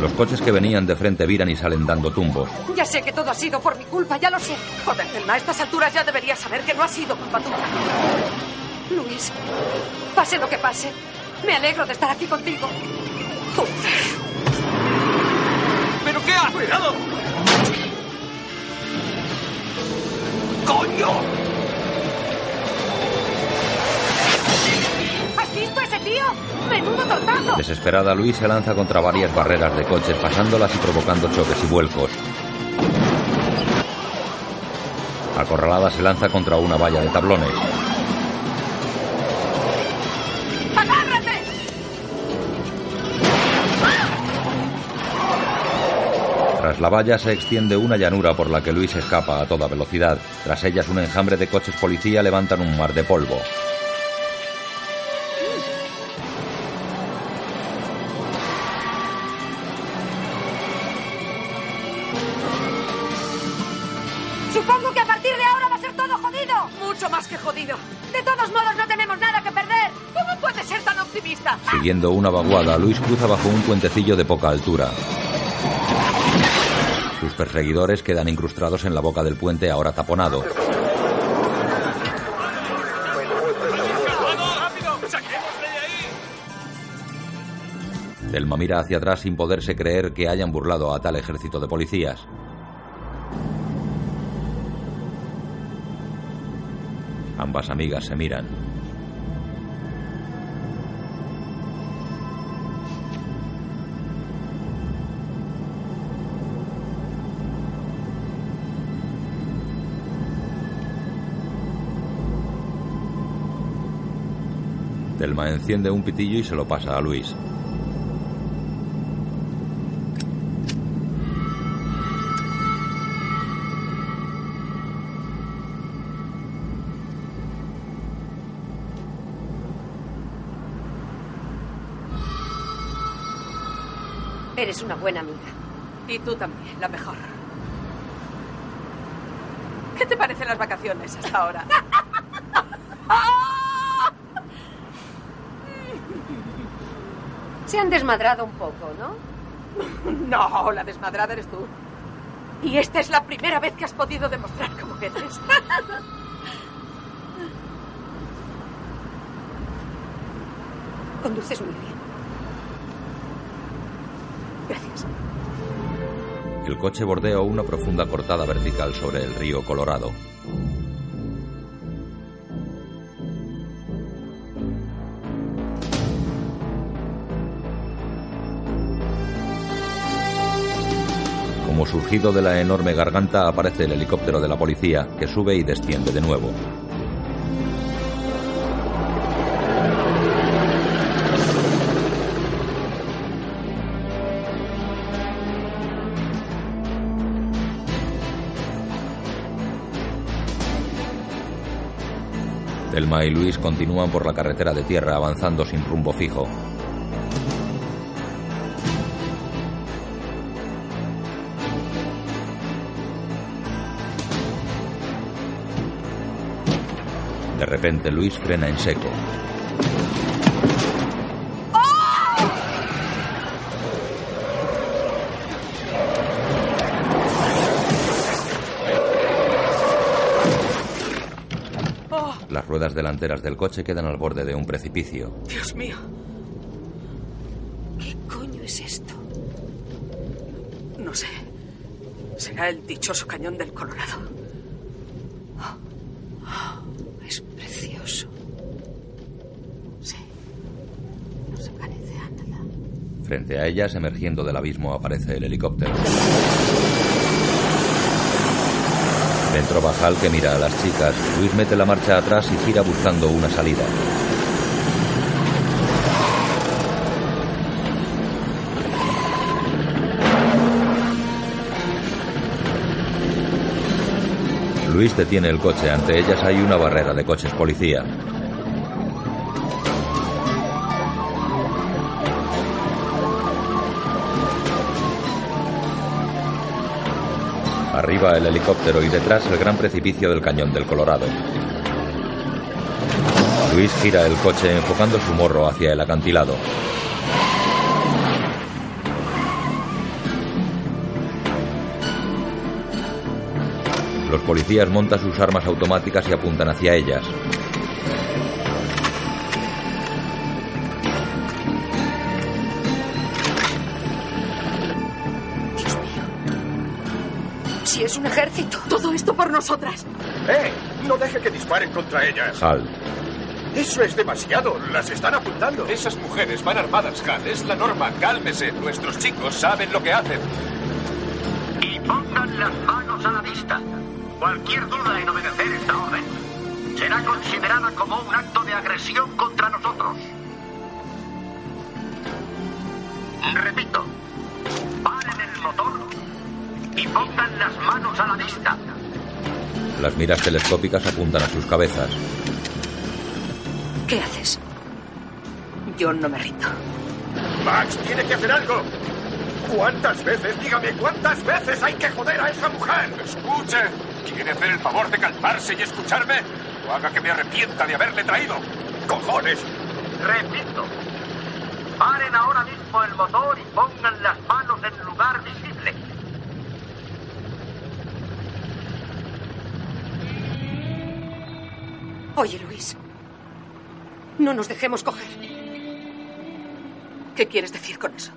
Los coches que venían de frente viran y salen dando tumbos. Ya sé que todo ha sido por mi culpa, ya lo sé. Joder, a estas alturas ya deberías saber que no ha sido culpa tuya. Luis, pase lo que pase, me alegro de estar aquí contigo. ¿Pero qué haces? ¡Cuidado! ¡Coño! ¿Has visto a ese tío? ¡Menudo tortazo! Desesperada, Luis se lanza contra varias barreras de coches, pasándolas y provocando choques y vuelcos. Acorralada se lanza contra una valla de tablones. Tras la valla se extiende una llanura por la que Luis escapa a toda velocidad. Tras ellas un enjambre de coches policía levantan un mar de polvo. Supongo que a partir de ahora va a ser todo jodido. Mucho más que jodido. De todos modos, no tenemos nada que perder. ¿Cómo puedes ser tan optimista? Siguiendo una vaguada, Luis cruza bajo un puentecillo de poca altura. Sus perseguidores quedan incrustados en la boca del puente ahora taponado. Delma mira hacia atrás sin poderse creer que hayan burlado a tal ejército de policías. Ambas amigas se miran. Telma enciende un pitillo y se lo pasa a Luis. Eres una buena amiga. Y tú también, la mejor. ¿Qué te parecen las vacaciones hasta ahora? han desmadrado un poco, ¿no? No, la desmadrada eres tú. Y esta es la primera vez que has podido demostrar cómo eres. Conduces muy bien. Gracias. El coche bordea una profunda cortada vertical sobre el río Colorado. Surgido de la enorme garganta aparece el helicóptero de la policía, que sube y desciende de nuevo. Telma y Luis continúan por la carretera de tierra avanzando sin rumbo fijo. De repente Luis frena en seco. Las ruedas delanteras del coche quedan al borde de un precipicio. Dios mío. ¿Qué coño es esto? No sé. Será el dichoso cañón del Colorado. Es precioso. Sí. No se parece a nada. Frente a ellas, emergiendo del abismo, aparece el helicóptero. Dentro Bajal que mira a las chicas. Luis mete la marcha atrás y gira buscando una salida. Luis detiene el coche. Ante ellas hay una barrera de coches policía. Arriba el helicóptero y detrás el gran precipicio del cañón del Colorado. Luis gira el coche enfocando su morro hacia el acantilado. Los policías montan sus armas automáticas y apuntan hacia ellas. Esto por nosotras. ¡Eh! No deje que disparen contra ellas. Hal. Eso es demasiado. Las están apuntando. Esas mujeres van armadas, Hal. Es la norma. Cálmese. Nuestros chicos saben lo que hacen. Y pongan las manos a la vista. Cualquier duda en obedecer esta orden será considerada como un acto de agresión contra nosotros. Repito, paren el motor y pongan las manos a la vista. Las miras telescópicas apuntan a sus cabezas. ¿Qué haces? Yo no me rindo. Max tiene que hacer algo. ¿Cuántas veces, dígame, cuántas veces hay que joder a esa mujer? Escuche. ¿Quiere hacer el favor de calmarse y escucarme? O haga que me arrepienta de haberle traído. ¡Cojones! Repito, paren ahora mismo el motor y pongan las Oye, Luis. No nos dejemos coger. ¿Qué quieres decir con eso?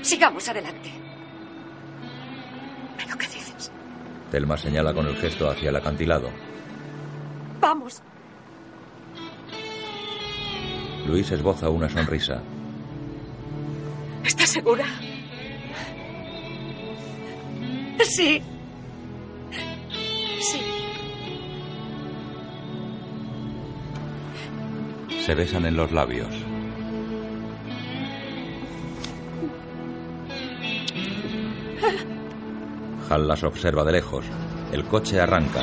Sigamos adelante. ¿Pero qué dices? Telma señala con el gesto hacia el acantilado. Vamos. Luis esboza una sonrisa. ¿Estás segura? Sí. Sí. Se besan en los labios. Hal las observa de lejos. El coche arranca.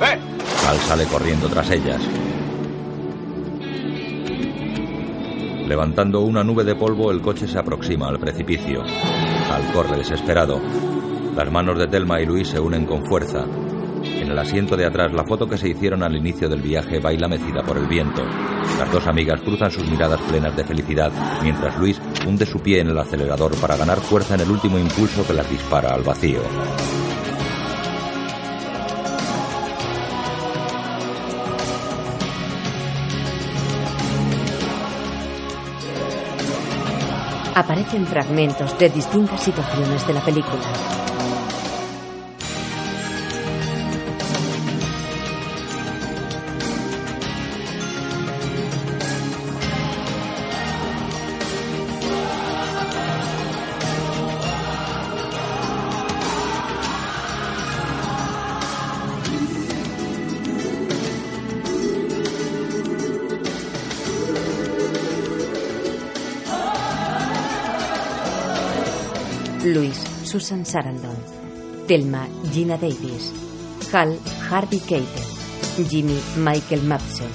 ¡Ve! Hal sale corriendo tras ellas. Levantando una nube de polvo, el coche se aproxima al precipicio. Hal corre desesperado. Las manos de Telma y Luis se unen con fuerza. En el asiento de atrás, la foto que se hicieron al inicio del viaje baila mecida por el viento. Las dos amigas cruzan sus miradas plenas de felicidad, mientras Luis hunde su pie en el acelerador para ganar fuerza en el último impulso que las dispara al vacío. Aparecen fragmentos de distintas situaciones de la película. Susan Sarandon. Telma, Gina Davis. Hal, Harvey Keitel. Jimmy, Michael Madsen.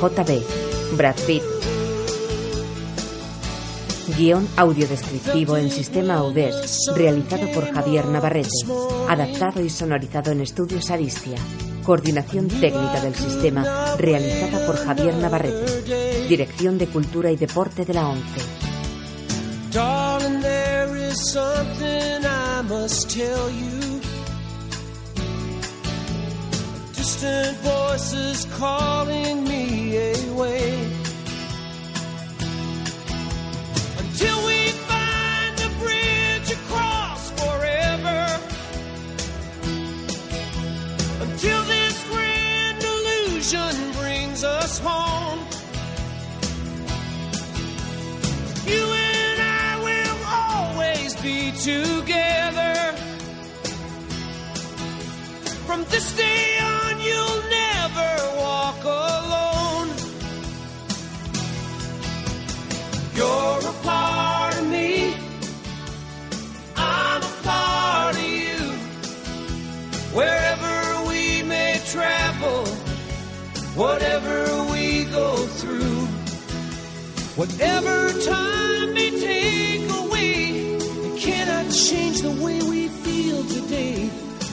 JB, Brad Pitt. Guión audiodescriptivo en sistema Audes, realizado por Javier Navarrete. Adaptado y sonorizado en Estudios Aristia. Coordinación técnica del sistema, realizada por Javier Navarrete. Dirección de Cultura y Deporte de la ONCE. Must tell you. Distant voices calling me away. Day on, you'll never walk alone. You're a part of me. I'm a part of you. Wherever we may travel, whatever we go through. Whatever time may take away, cannot change the way we feel today.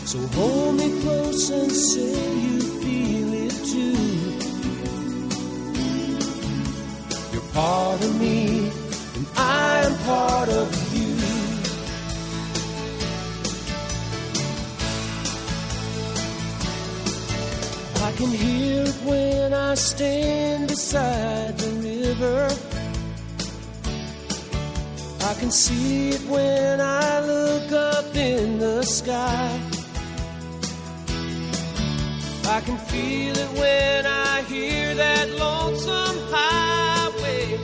So hold me close and say you feel it too. You're part of me, and I am part of you. I can hear it when I stand beside the river. I can see it when I look up in the sky. I can feel it when I hear that lonesome highway.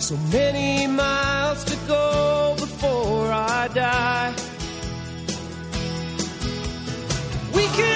So many miles to go before I die. We can